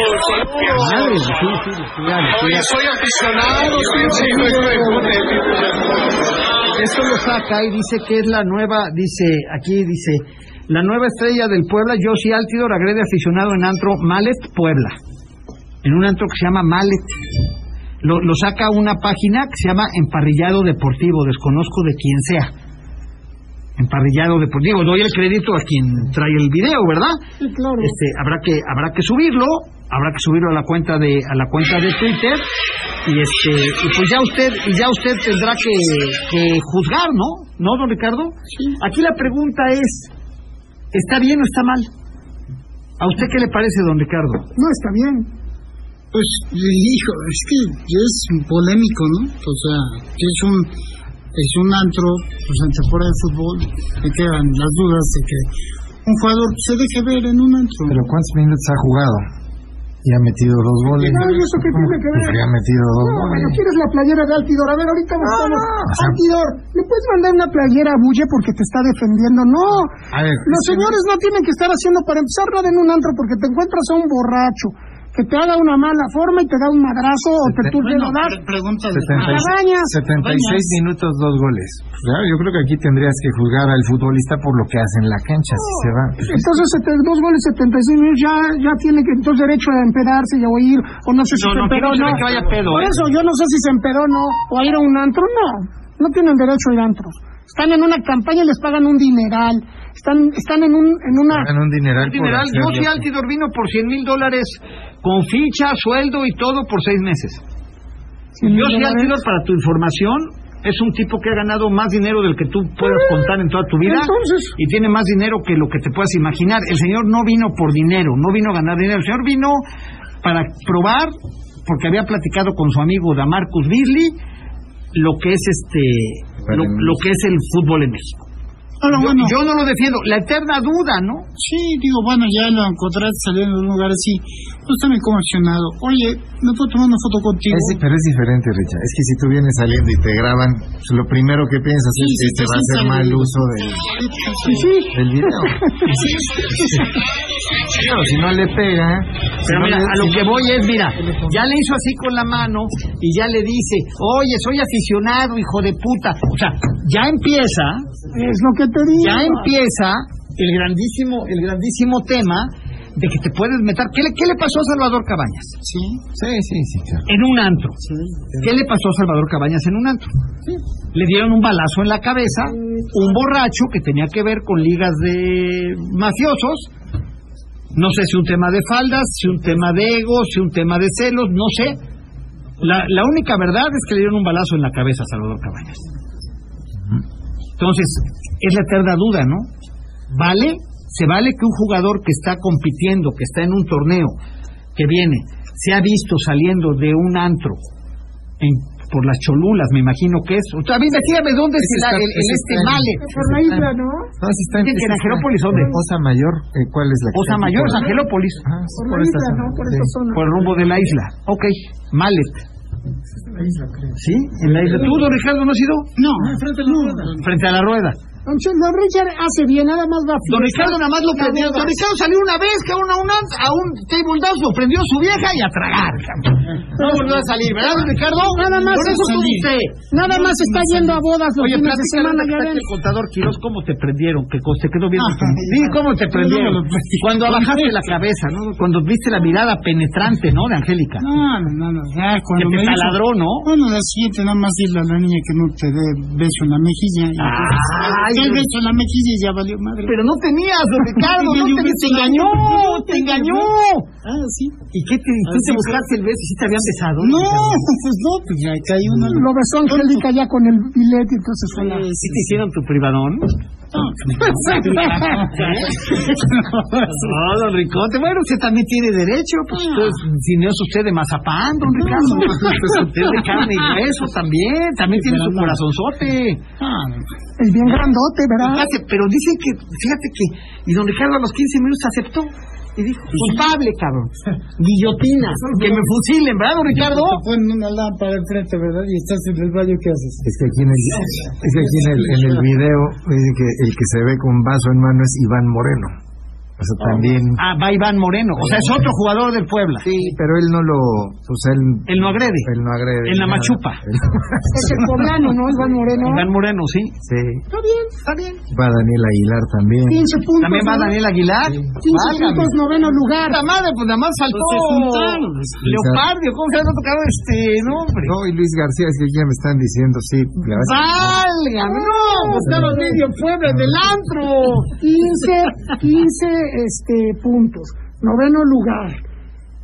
Speaker 1: Madre, sí, sí,
Speaker 7: soy aficionado,
Speaker 1: Esto lo saca y dice que es la nueva, dice, aquí dice, la nueva estrella del Puebla, Josie Altidor, agrede aficionado en antro Malet, Puebla. En un antro que se llama Malet. Lo, lo saca una página que se llama Emparrillado Deportivo, desconozco de quién sea. Emparrillado Deportivo, doy el crédito a quien trae el video, ¿verdad?
Speaker 2: Sí, claro.
Speaker 1: Este, habrá que habrá que subirlo, habrá que subirlo a la cuenta de a la cuenta de Twitter y este y pues ya usted y ya usted tendrá que, que juzgar, ¿no? ¿No, don Ricardo? Aquí la pregunta es ¿está bien o está mal? ¿A usted qué le parece, don Ricardo?
Speaker 2: No, está bien.
Speaker 3: Pues, hijo, es que es polémico, ¿no? O sea, es un es un antro, pues ante fuera de fútbol, me quedan las dudas de que un jugador se deje ver en un antro.
Speaker 4: Pero ¿cuántos minutos ha jugado? Y ha metido dos goles.
Speaker 2: No, ¿y eso qué tiene que ver?
Speaker 4: Pues ha metido dos
Speaker 2: No,
Speaker 4: goles.
Speaker 2: bueno, ¿quieres la playera de Altidor? A ver, ahorita buscamos. Altidor, ¿le puedes mandar una playera a Bulle porque te está defendiendo? No.
Speaker 4: A ver,
Speaker 2: Los señores no tienen que estar haciendo para empezar nada en un antro porque te encuentras a un borracho que te haga una mala forma y te da un madrazo o te tú
Speaker 3: Bueno,
Speaker 2: das.
Speaker 3: pre- pregunta de
Speaker 4: 76,
Speaker 2: Cabañas.
Speaker 4: 76 minutos, dos goles. Ya, yo creo que aquí tendrías que juzgar al futbolista por lo que hace en la cancha, si se va.
Speaker 2: Entonces, sete- dos goles, 76 minutos, ya, ya tiene que entonces derecho a empedarse y a oír, o no sé si
Speaker 1: No,
Speaker 2: se
Speaker 1: no,
Speaker 2: empedó o
Speaker 1: no
Speaker 2: no.
Speaker 1: que vaya pedo,
Speaker 2: Por
Speaker 1: ¿eh?
Speaker 2: eso, yo no sé si se empedó o no, o a ir a un antro, no. No tienen derecho a ir a antros. Están en una campaña y les pagan un dineral. Están, están en, un, en una...
Speaker 4: Pagan un dineral hacerlo.
Speaker 1: yo sí Altidor vino por 100 mil dólares con ficha, sueldo y todo por seis meses. Yo sí Altidor, para tu información, es un tipo que ha ganado más dinero del que tú puedas contar en toda tu vida
Speaker 2: Entonces-
Speaker 1: y tiene más dinero que lo que te puedas imaginar. El señor no vino por dinero, no vino a ganar dinero. El señor vino para probar, porque había platicado con su amigo Damarcus Beasley, lo que es este, lo, lo que es el fútbol en México.
Speaker 3: Ahora,
Speaker 1: yo,
Speaker 3: bueno.
Speaker 1: yo no lo defiendo. La eterna duda, ¿no?
Speaker 3: Sí, digo, bueno, ya lo encontraste saliendo de un lugar así. Pues también conmocionado. Oye, ¿me puedo tomar una foto contigo?
Speaker 4: Es- pero es diferente, Richard. Es que si tú vienes saliendo y te graban, pues lo primero que piensas
Speaker 3: Sí,
Speaker 4: es que
Speaker 3: sí,
Speaker 4: te va a hacer mal uso del,
Speaker 2: Sí,
Speaker 4: del video. Claro, si no le pega. si
Speaker 1: Pero
Speaker 4: no
Speaker 1: mira,
Speaker 4: le-
Speaker 1: a lo
Speaker 4: si-
Speaker 1: que voy es, mira, ya le hizo así con la mano y ya le dice, oye, soy aficionado, hijo de puta. O sea, ya empieza,
Speaker 2: es lo que te digo.
Speaker 1: ya empieza el grandísimo, el grandísimo tema de que te puedes meter. ¿Qué le, qué le pasó a Salvador Cabañas?
Speaker 3: Sí,
Speaker 4: Sí, sí, sí, claro.
Speaker 1: En un antro.
Speaker 3: sí.
Speaker 1: ¿Qué le pasó a Salvador Cabañas en un antro? Le dieron un balazo en la cabeza, un borracho que tenía que ver con ligas de mafiosos. No sé si un tema de faldas, si un tema de ego, si un tema de celos, no sé. La, la única verdad es que le dieron un balazo en la cabeza a Salvador Cabañas. Entonces, es la eterna duda, ¿no? ¿Vale? ¿Se vale que un jugador que está compitiendo, que está en un torneo, que viene, se ha visto saliendo de un antro en- por las cholulas, me imagino que es? O sea, a mí, dígame dónde es
Speaker 4: está-
Speaker 1: el- este male.
Speaker 2: Por la isla, ¿no?
Speaker 4: No, si está en,
Speaker 1: ¿Qué, que en Angelópolis, dónde?
Speaker 4: Osa Mayor, eh, ¿cuál es la que
Speaker 1: Osa Mayor, Angelópolis.
Speaker 4: Ah, sí,
Speaker 2: Por
Speaker 4: por
Speaker 2: la
Speaker 4: esta
Speaker 2: isla,
Speaker 4: zona.
Speaker 2: ¿no? Por zona.
Speaker 1: Por el rumbo de la isla. Ok, Malet. ¿Sí? En la isla. ¿Tú, don Ricardo, no has ido?
Speaker 3: No, frente a la rueda.
Speaker 1: Frente a la rueda.
Speaker 2: Ch- don Richard hace bien, nada más va a
Speaker 1: Don. Ricardo nada más lo prendió. Don Ricardo salió una vez, cabrón, a un, a un table dance, lo prendió su vieja y a tragar. No volvió a salir, ¿verdad, don Ricardo?
Speaker 2: Nada más
Speaker 1: Por eso usted.
Speaker 2: Nada más está yendo a bodas los
Speaker 1: Oye,
Speaker 2: fines de semana ven.
Speaker 1: el contador Quiroz, ¿cómo te prendieron? Que se quedó viendo.
Speaker 3: Ah,
Speaker 1: Sí, ¿cómo te prendieron? Cuando bajaste la cabeza, ¿no? Cuando viste la mirada penetrante, ¿no? De Angélica.
Speaker 3: No, no, no. Ya,
Speaker 1: Que
Speaker 3: cuando
Speaker 1: te
Speaker 3: me dijo-
Speaker 1: taladró, ¿no?
Speaker 3: Bueno, la siguiente nada más dile a la niña que no te dé beso en la mejilla. ¿Qué
Speaker 1: Dios.
Speaker 3: beso en la mejilla y ya valió madre?
Speaker 1: Pero no tenías, don Ricardo, no
Speaker 3: Yo
Speaker 1: te, engañó, te engañó.
Speaker 3: Ah, sí.
Speaker 1: ¿Y qué te, tú te buscaste el beso? ¿Sí te habían besado?
Speaker 3: No, pues no, pues ya caí una.
Speaker 2: Lo besó Angélica ya con el billete, entonces fue la...
Speaker 1: ¿Sí te hicieron tu privadón? No, don Ricote, bueno, usted también tiene derecho, pues entonces, si no es usted de mazapán, don Ricardo, pues usted es de carne y hueso también, también tiene su corazonzote.
Speaker 3: Ah,
Speaker 2: Es bien grandote, ¿verdad?
Speaker 1: Pero dicen que, fíjate que, y don Ricardo a los 15 minutos aceptó. Y dijo, culpable, cabrón. Guillotina. Que me fusilen, ¿verdad, don Ricardo?
Speaker 3: Te ponen una lámpara enfrente, ¿verdad? Y estás en el baño, ¿qué haces?
Speaker 4: Es que aquí en el, es que aquí en el, en el video dice que el que se ve con vaso en mano es Iván Moreno. O sea, también...
Speaker 1: Ah, va Iván Moreno. O sea, es otro jugador del Puebla.
Speaker 4: Sí, pero él no lo... Pues él,
Speaker 1: Él no agrede.
Speaker 4: él no agrede.
Speaker 1: En la
Speaker 4: nada.
Speaker 1: machupa.
Speaker 4: Él-
Speaker 2: Es el poblano, ¿no? Iván Moreno.
Speaker 1: Iván Moreno, sí.
Speaker 4: sí.
Speaker 2: Está bien, está bien.
Speaker 4: Va Daniel Aguilar también.
Speaker 2: 15 puntos.
Speaker 1: También va
Speaker 2: ¿no?
Speaker 1: Daniel Aguilar.
Speaker 2: 15
Speaker 1: Válgame.
Speaker 2: puntos, noveno lugar.
Speaker 1: La madre, pues nada más faltó.
Speaker 3: Pues.
Speaker 1: Leopardio, ¿cómo se ha tocado este nombre?
Speaker 4: No, y Luis García, es que ya me están diciendo, sí.
Speaker 1: ¡Válgame! No, pues estaba medio Puebla del antro.
Speaker 2: 15, 15 este, puntos. Noveno lugar.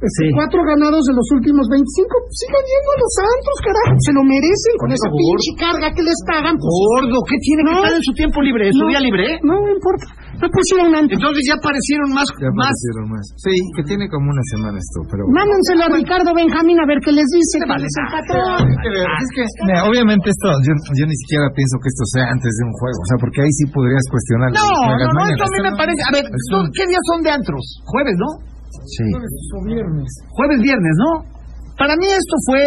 Speaker 2: Este,
Speaker 1: Sí.
Speaker 2: Cuatro ganados de los últimos 25. Sigan yendo a los Santos, carajo. Se lo merecen con esa pinche carga que les pagan. Pues,
Speaker 1: Gordo, ¿qué tiene que estar en su tiempo libre? ¿En su
Speaker 2: No.
Speaker 1: día libre?
Speaker 2: no, no importa. No pusieron antes.
Speaker 1: Entonces ya aparecieron más.
Speaker 4: Ya aparecieron más. Sí, que tiene como una semana esto, pero...
Speaker 2: Mándenselo a Ricardo Benjamín a ver qué les dice. que
Speaker 1: vale
Speaker 2: es el
Speaker 1: nada.
Speaker 2: patrón.
Speaker 4: Es que, mira, obviamente esto, yo, yo ni siquiera pienso que esto sea antes de un juego, o sea, porque ahí sí podrías cuestionar.
Speaker 1: No, no, no, esto a mí me parece. A ver,
Speaker 4: Es
Speaker 1: ¿tú-
Speaker 4: un-
Speaker 1: ¿qué días son de antros? Jueves, ¿no?
Speaker 4: Sí.
Speaker 1: Jueves, viernes, ¿no? Para mí esto fue.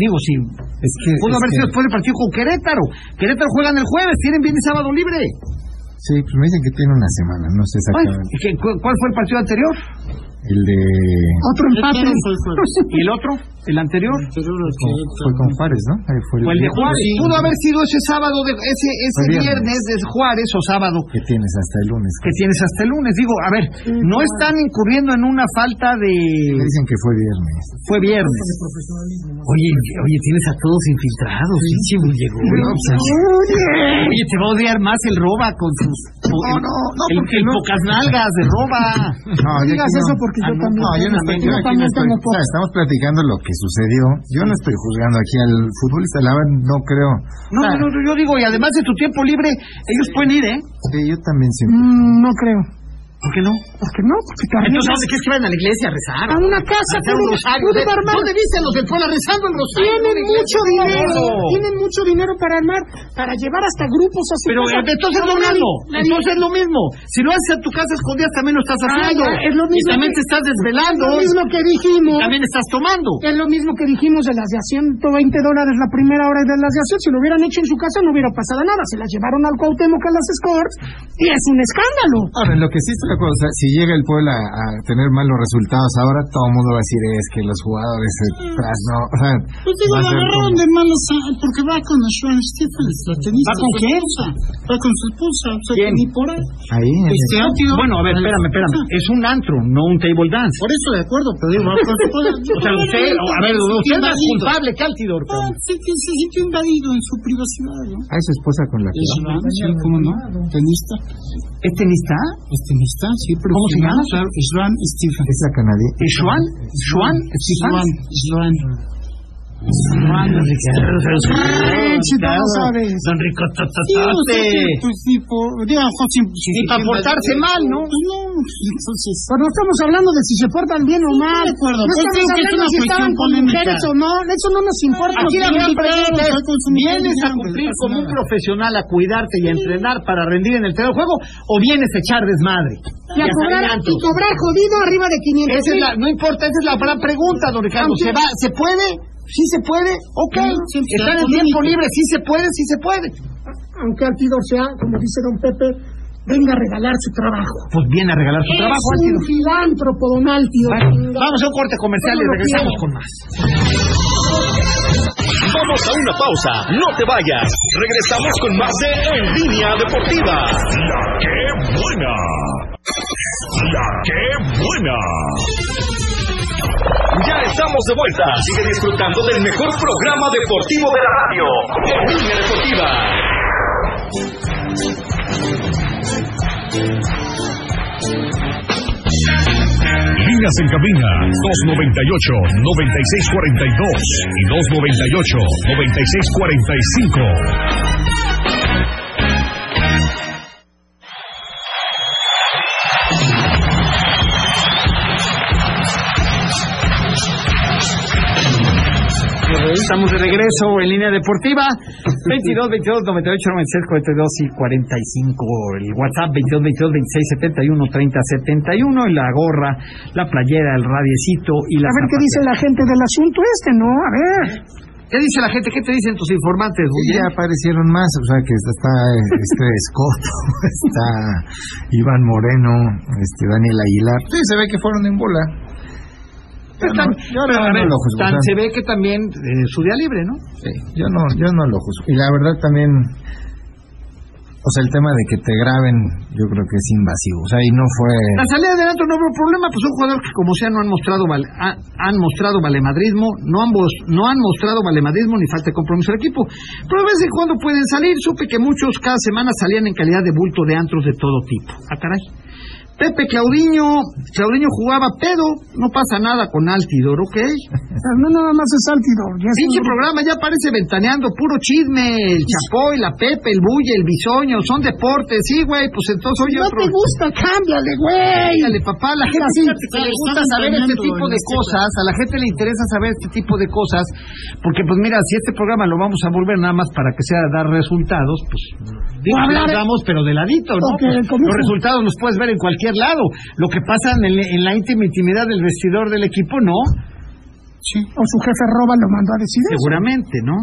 Speaker 1: Digo, sí.
Speaker 4: Es que...
Speaker 1: Pudo
Speaker 4: es
Speaker 1: haber
Speaker 4: que-
Speaker 1: sido después del partido con Querétaro. Querétaro juegan el jueves, tienen viernes y sábado libre.
Speaker 4: Sí, pues me dicen que tiene una semana, no sé exactamente.
Speaker 1: ¿y qué- cu- ¿Cuál fue el partido anterior?
Speaker 4: El de...
Speaker 2: Otro empate.
Speaker 1: ¿Y el otro? ¿El anterior?
Speaker 4: Fue con Juárez, ¿no? Ahí fue
Speaker 1: Fue el de Juárez.
Speaker 4: Sí.
Speaker 1: Pudo haber sido ese sábado, de, ese, ese
Speaker 4: viernes.
Speaker 1: de Juárez o sábado
Speaker 4: Que tienes hasta el lunes.
Speaker 1: que tienes hasta el lunes. Digo, a ver, no están incurriendo en una falta de...
Speaker 4: dicen que fue viernes.
Speaker 1: Fue viernes. Oye, oye, tienes a todos infiltrados, pinche llegó. Oye, te va a odiar más el roba con sus...
Speaker 4: No, no, no,
Speaker 1: el,
Speaker 4: porque
Speaker 1: el
Speaker 4: no.
Speaker 1: pocas nalgas de roba.
Speaker 4: No, yo
Speaker 2: digas
Speaker 4: no.
Speaker 2: eso porque yo
Speaker 1: Ah, no,
Speaker 2: también.
Speaker 4: No, yo no estoy, yo
Speaker 2: yo
Speaker 4: aquí
Speaker 2: también
Speaker 4: estoy,
Speaker 2: tengo
Speaker 4: o sea, estamos platicando lo que sucedió. Yo no estoy juzgando aquí al futbolista, la verdad no creo.
Speaker 1: No, no, yo digo, y además de tu tiempo libre, ellos pueden ir, ¿eh?
Speaker 4: Sí, yo también siempre.
Speaker 2: Mm, no creo.
Speaker 1: ¿Por qué no?
Speaker 2: ¿Por qué no? Porque te
Speaker 1: Entonces, ¿dónde quieres que vayan a la iglesia a rezar?
Speaker 2: a una casa.
Speaker 1: A un rosario.
Speaker 2: pueden
Speaker 1: ¿De-
Speaker 2: armar-
Speaker 1: ¿Dónde viste a los del pueblo rezando el rosario?
Speaker 2: Tienen
Speaker 1: en
Speaker 2: mucho dinero, tienen mucho dinero para armar, para llevar hasta grupos así.
Speaker 1: Pero entonces es lo mismo. Entonces es lo mismo. Si lo haces a tu casa escondidas también lo estás
Speaker 2: Ah,
Speaker 1: haciendo.
Speaker 2: ya, es lo
Speaker 1: Y
Speaker 2: mismo
Speaker 1: también
Speaker 2: que-
Speaker 1: te estás desvelando.
Speaker 2: Es lo mismo que dijimos.
Speaker 1: Y también estás tomando.
Speaker 2: Es lo mismo que dijimos de las de a 120 dólares la primera hora y de las de a 100. Si lo hubieran hecho en su casa no hubiera pasado nada. Se las llevaron al Cuauhtémoc a las Scores y es un escándalo.
Speaker 4: Ahora, en lo que sí estoy de acuerdo, o sea, si llega el pueblo a, a tener malos resultados ahora, todo el mundo va a decir es que los jugadores se tras, no, o sea,
Speaker 3: Pues digo, la agarraron
Speaker 4: como-
Speaker 3: de malas a- porque va con Sean Stephens, la tenista.
Speaker 1: ¿Va con
Speaker 3: su
Speaker 1: quién?
Speaker 3: esposa. Va con su esposa, o sea,
Speaker 1: ¿Quién?
Speaker 3: que ni por ahí.
Speaker 4: ahí en el-
Speaker 3: Altidor-
Speaker 1: Bueno, a ver, espérame, espérame. Es un antro, no un table dance.
Speaker 3: Por eso de acuerdo, pero digo, va con su esposa.
Speaker 1: O sea, usted, a ver, usted es culpable que Altidor.
Speaker 3: Ah,
Speaker 1: cabrón.
Speaker 3: sí, que se sintió invadido en su privacidad, ¿no?
Speaker 4: a su esposa con la que
Speaker 3: Es Joan, sí, ¿cómo no? Tenista.
Speaker 1: ¿Es tenista?
Speaker 3: Es tenista, sí, pero
Speaker 1: ¿Cómo se llama?
Speaker 3: Claro, Stephens.
Speaker 4: es la canadiense.
Speaker 1: ¿Es Juan? ¿Juan?
Speaker 3: Joan.
Speaker 2: Si tú lo sabes.
Speaker 1: Don Rico Tototote.
Speaker 3: pues, sí, si
Speaker 1: Y para portarse mal, ¿no?
Speaker 3: Pues no, pues, entonces...
Speaker 2: Pero no estamos hablando de si se portan bien o mal.
Speaker 3: de acuerdo.
Speaker 2: No
Speaker 3: Pues
Speaker 2: estamos hablando si estaban con mujeres o no. Eso no nos importa.
Speaker 1: Aquí la gran pregunta es, ¿vienes a cumplir
Speaker 3: pues,
Speaker 1: como un
Speaker 3: nada.
Speaker 1: profesional a cuidarte y a entrenar para rendir en el terreno de juego o vienes a echar desmadre?
Speaker 2: Y a cobrar, y cobrar jodido arriba de 500
Speaker 1: Esa es la, no importa, esa es la gran pregunta, don Ricardo. ¿Se, va, ¿Se puede? ¿Sí se puede? Ok.
Speaker 3: siempre
Speaker 1: ¿Está en el tiempo libre? ¿Sí se puede? Sí se puede.
Speaker 2: Aunque Altidor sea, como dice don Pepe, venga a regalar su trabajo.
Speaker 1: Pues viene a regalar su
Speaker 2: Es
Speaker 1: trabajo,
Speaker 2: un
Speaker 1: Altidor.
Speaker 2: filántropo, don Altidor.
Speaker 1: Bueno, vamos a un corte comercial y
Speaker 2: ¿Cómo lo
Speaker 1: regresamos con más.
Speaker 5: Vamos a una pausa, no te vayas. Regresamos con más de En Línea Deportiva. La que buena. La que buena. Ya estamos de vuelta. Sigue disfrutando del mejor programa deportivo de la radio. Línea Deportiva.
Speaker 6: Líneas en cabina 298-9642 y 298-9645.
Speaker 1: Estamos de regreso en línea deportiva. 22, 22, 98, 96, 42 y 45. El WhatsApp 22, 22, 26, 71, 30, 71. Y la gorra, la playera, el radiecito y la
Speaker 2: A ver qué dice la gente del asunto este, ¿no? A ver.
Speaker 1: ¿Qué dice la gente? ¿Qué te dicen tus informantes? Guille?
Speaker 4: ya aparecieron más, o sea que está este Escoto, está Iván Moreno, este Daniel Aguilar. Sí, se ve que fueron en bola. Yo no,
Speaker 1: Tan-
Speaker 4: yo
Speaker 1: pero,
Speaker 4: no,
Speaker 1: a ver,
Speaker 4: no lo juzgo.
Speaker 1: tan
Speaker 4: o sea,
Speaker 1: se ve que también eh, su día libre, ¿no?
Speaker 4: sí, yo no, yo no lo juzgo. Y la verdad también, o sea, el tema de que te graben, yo creo que es invasivo. O sea, y no fue.
Speaker 1: La salida de Nato no hubo problema, pues un jugador que como sea no han mostrado ha- han mostrado valemadrismo, no ambos no han mostrado valemadrismo ni falta de compromiso al equipo. Pero de vez en cuando pueden salir, supe que muchos cada semana salían en calidad de bulto de antros de todo tipo. Ah, caray. Pepe Claudiño, Claudiño jugaba pedo, no pasa nada con Altidor, ¿ok?
Speaker 2: No nada más es Altidor. Ya
Speaker 1: Pinche
Speaker 2: un-
Speaker 1: programa ya parece ventaneando, puro chisme, el Chapoy, la Pepe, el Bulle, el Bisoño, son deportes, sí, güey, pues entonces oye
Speaker 2: No
Speaker 1: otro...
Speaker 2: te gusta, cámbiale, güey.
Speaker 1: Dale, papá, la gente que le gusta saber este tipo de
Speaker 3: este
Speaker 1: cosas, a la gente le interesa saber este tipo de cosas, porque pues mira, si este programa lo vamos a volver nada más para que sea dar resultados, pues digo, damos, pero de ladito, ¿no? Pues,
Speaker 2: ¿cómo
Speaker 1: los resultados los puedes ver en cualquier lado, lo que pasa en, el- en la íntima intimidad del vestidor del equipo, no,
Speaker 2: O su jefe Roba lo mandó a decir eso.
Speaker 1: seguramente, ¿no?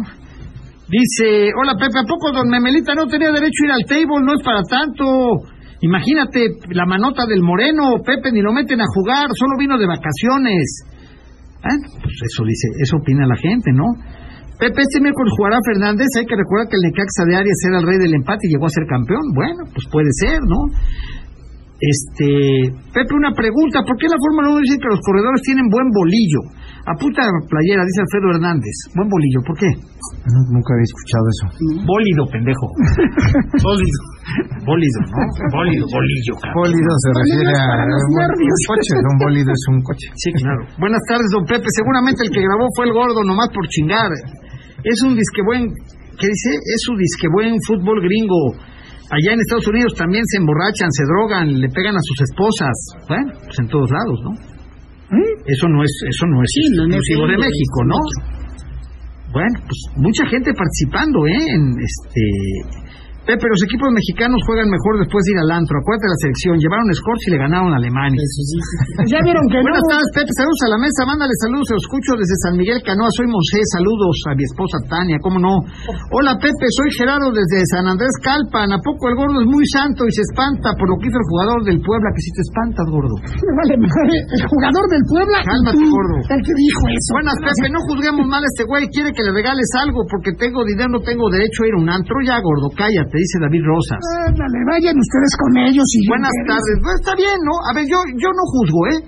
Speaker 1: Dice, hola Pepe, ¿a poco don Memelita no tenía derecho a ir al table? No es para tanto. Imagínate la manota del Moreno, Pepe ni lo meten a jugar, solo vino de vacaciones. ¿Eh? Pues eso dice, eso opina la gente, ¿no? Pepe, este miércoles jugará Fernández, hay que recordar que el Necaxa de Arias era el rey del empate y llegó a ser campeón. Bueno, pues puede ser, ¿no? Este, Pepe, una pregunta, ¿por qué la Fórmula 1 dice que los corredores tienen buen bolillo? Apunta playera, dice Alfredo Hernández. Buen bolillo, ¿por qué?
Speaker 4: No, nunca había escuchado eso.
Speaker 1: Bólido, pendejo. Bólido. Bólido, ¿no? Bólido, bolillo. cabrón.
Speaker 4: Bólido se refiere a un coche, un bólido es un coche.
Speaker 1: Sí, claro. Buenas tardes, don Pepe. Seguramente el que grabó fue el gordo, nomás por chingar. Es un disque buen, ¿qué dice? Es un disque buen fútbol gringo. Allá en Estados Unidos también se emborrachan, se drogan, le pegan a sus esposas. Bueno, pues en todos lados, ¿no? Eso no es, eso no es exclusivo de México, ¿no? Bueno, pues mucha gente participando, ¿eh? En este Pepe, los equipos mexicanos juegan mejor después de ir al antro. Acuérdate de la selección. Llevaron scores y le ganaron a Alemania.
Speaker 2: Ya vieron que
Speaker 1: Buenas
Speaker 2: no.
Speaker 1: tardes, Pepe. Saludos a la mesa. Mándale saludos. Se los escucho desde San Miguel Canoa. Soy Mosé. Saludos a mi esposa Tania. ¿Cómo no? Hola, Pepe. Soy Gerardo desde San Andrés Calpan. ¿A poco el gordo es muy santo y se espanta por lo que hizo el jugador del Puebla? Que si te espantas, gordo.
Speaker 2: Vale madre. El jugador del Puebla.
Speaker 1: Cálmate,
Speaker 2: tú,
Speaker 1: gordo.
Speaker 2: El que dijo eso.
Speaker 1: Buenas, Pepe. No juzguemos mal a este güey. Quiere que le regales algo porque tengo dinero, no tengo derecho a ir a un antro. Ya, gordo. Cállate, dice David Rosas.
Speaker 2: Ándale, vayan ustedes con ellos y
Speaker 1: Buenas tardes. Pues está bien, ¿no? A ver, yo, yo no juzgo, ¿eh?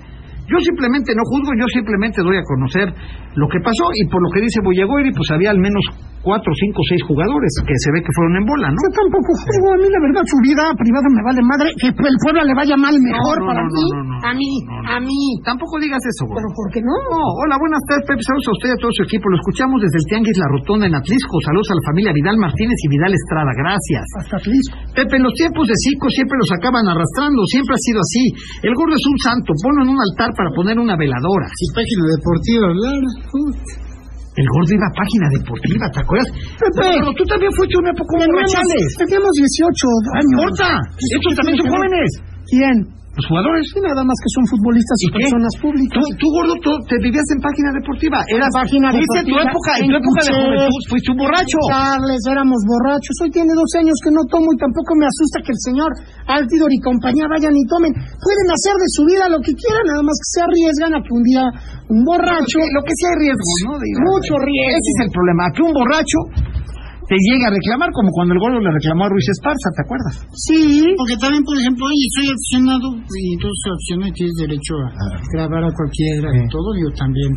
Speaker 1: Yo simplemente no juzgo, yo simplemente doy a conocer lo que pasó y por lo que dice Boyagoiri, pues había al menos cuatro, cinco, seis jugadores que se ve que fueron en bola, ¿no?
Speaker 2: Yo tampoco juego, a mí la verdad su vida privada me vale madre, que el Puebla le vaya mal mejor
Speaker 1: No, no,
Speaker 2: para
Speaker 1: no,
Speaker 2: mí,
Speaker 1: no, no, no.
Speaker 2: a mí,
Speaker 1: No, no.
Speaker 2: a mí.
Speaker 1: Tampoco digas eso, güey.
Speaker 2: Pero ¿por qué no?
Speaker 1: No, hola, buenas tardes, Pepe. Saludos a usted y a todo su equipo. Lo escuchamos desde el Tianguis La Rotonda en Atlisco. Saludos a la familia Vidal Martínez y Vidal Estrada. Gracias.
Speaker 2: Hasta Atlisco.
Speaker 1: Pepe, en los tiempos de Zico siempre los acaban arrastrando, siempre ha sido así. El gordo es un santo, ponlo en un altar para poner una veladora.
Speaker 3: Sí, página deportiva, Lara.
Speaker 1: El gordo iba a página deportiva, ¿te acuerdas?
Speaker 2: Pepe.
Speaker 1: Pero tú también fuiste una época como
Speaker 2: Teníamos,
Speaker 1: Rachales.
Speaker 2: teníamos 18
Speaker 1: No
Speaker 2: años.
Speaker 1: importa, estos también son jóvenes.
Speaker 2: ¿Quién?
Speaker 1: Los jugadores.
Speaker 2: Sí, nada más que son futbolistas y, personas públicas.
Speaker 1: tú, gordo, tú te vivías en página deportiva. Eras
Speaker 2: página
Speaker 1: fuiste en tu
Speaker 2: deportiva,
Speaker 1: época, en tu época de juventud, fuiste un borracho.
Speaker 2: Charles, éramos borrachos. Hoy tiene dos años que no tomo y tampoco me asusta que el señor Altidor y compañía vayan y tomen. Pueden hacer de su vida lo que quieran, nada más que se arriesgan a que un día un borracho.
Speaker 1: Lo que hay riesgo,
Speaker 2: Mucho riesgo.
Speaker 1: Ese es el problema, que un borracho te llegue a reclamar, como cuando el gordo le reclamó a Ruiz Esparza, ¿te acuerdas?
Speaker 2: Sí.
Speaker 3: Porque también, por ejemplo, oye, soy aficionado y entonces aficionado y tienes derecho a grabar a cualquiera y todo, yo también.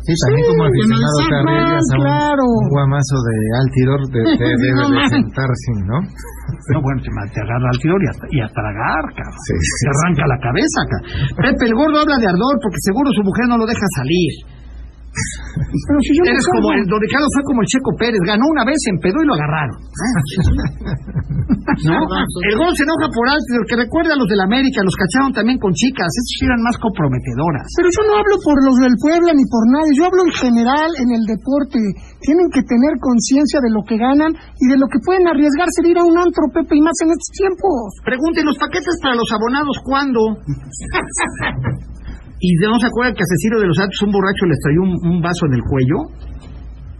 Speaker 4: Sí, también como aficionado
Speaker 3: Sí,
Speaker 4: te arriesgas a un,
Speaker 2: claro.
Speaker 4: un guamazo de Altidor de, de, de,
Speaker 2: No
Speaker 4: de
Speaker 2: manches.
Speaker 4: sentarse, ¿no?
Speaker 1: No, bueno, te, te agarra al tiro y a, y a tragar, cabrón.
Speaker 4: Sí, sí,
Speaker 1: te arranca la cabeza, cabrón. Pepe, el gordo habla de ardor porque seguro su mujer no lo deja salir.
Speaker 2: Pero si yo me
Speaker 1: Eres como el, don Ricardo fue como el Checo Pérez, ganó una vez, se empedó y lo agarraron. ¿No? El gol se enoja por alto, que recuerda a los del América, los cacharon también con chicas, esas eran más comprometedoras.
Speaker 2: Pero yo no hablo por los del Puebla ni por nadie, yo hablo en general en el deporte. Tienen que tener conciencia de lo que ganan y de lo que pueden arriesgarse de ir a un antro, Pepe, y más en estos tiempos.
Speaker 1: Pregunten los paquetes para los abonados, ¿cuándo? y no se acuerdan que a Cecilio de los Santos un borracho les traía un, un vaso en el cuello.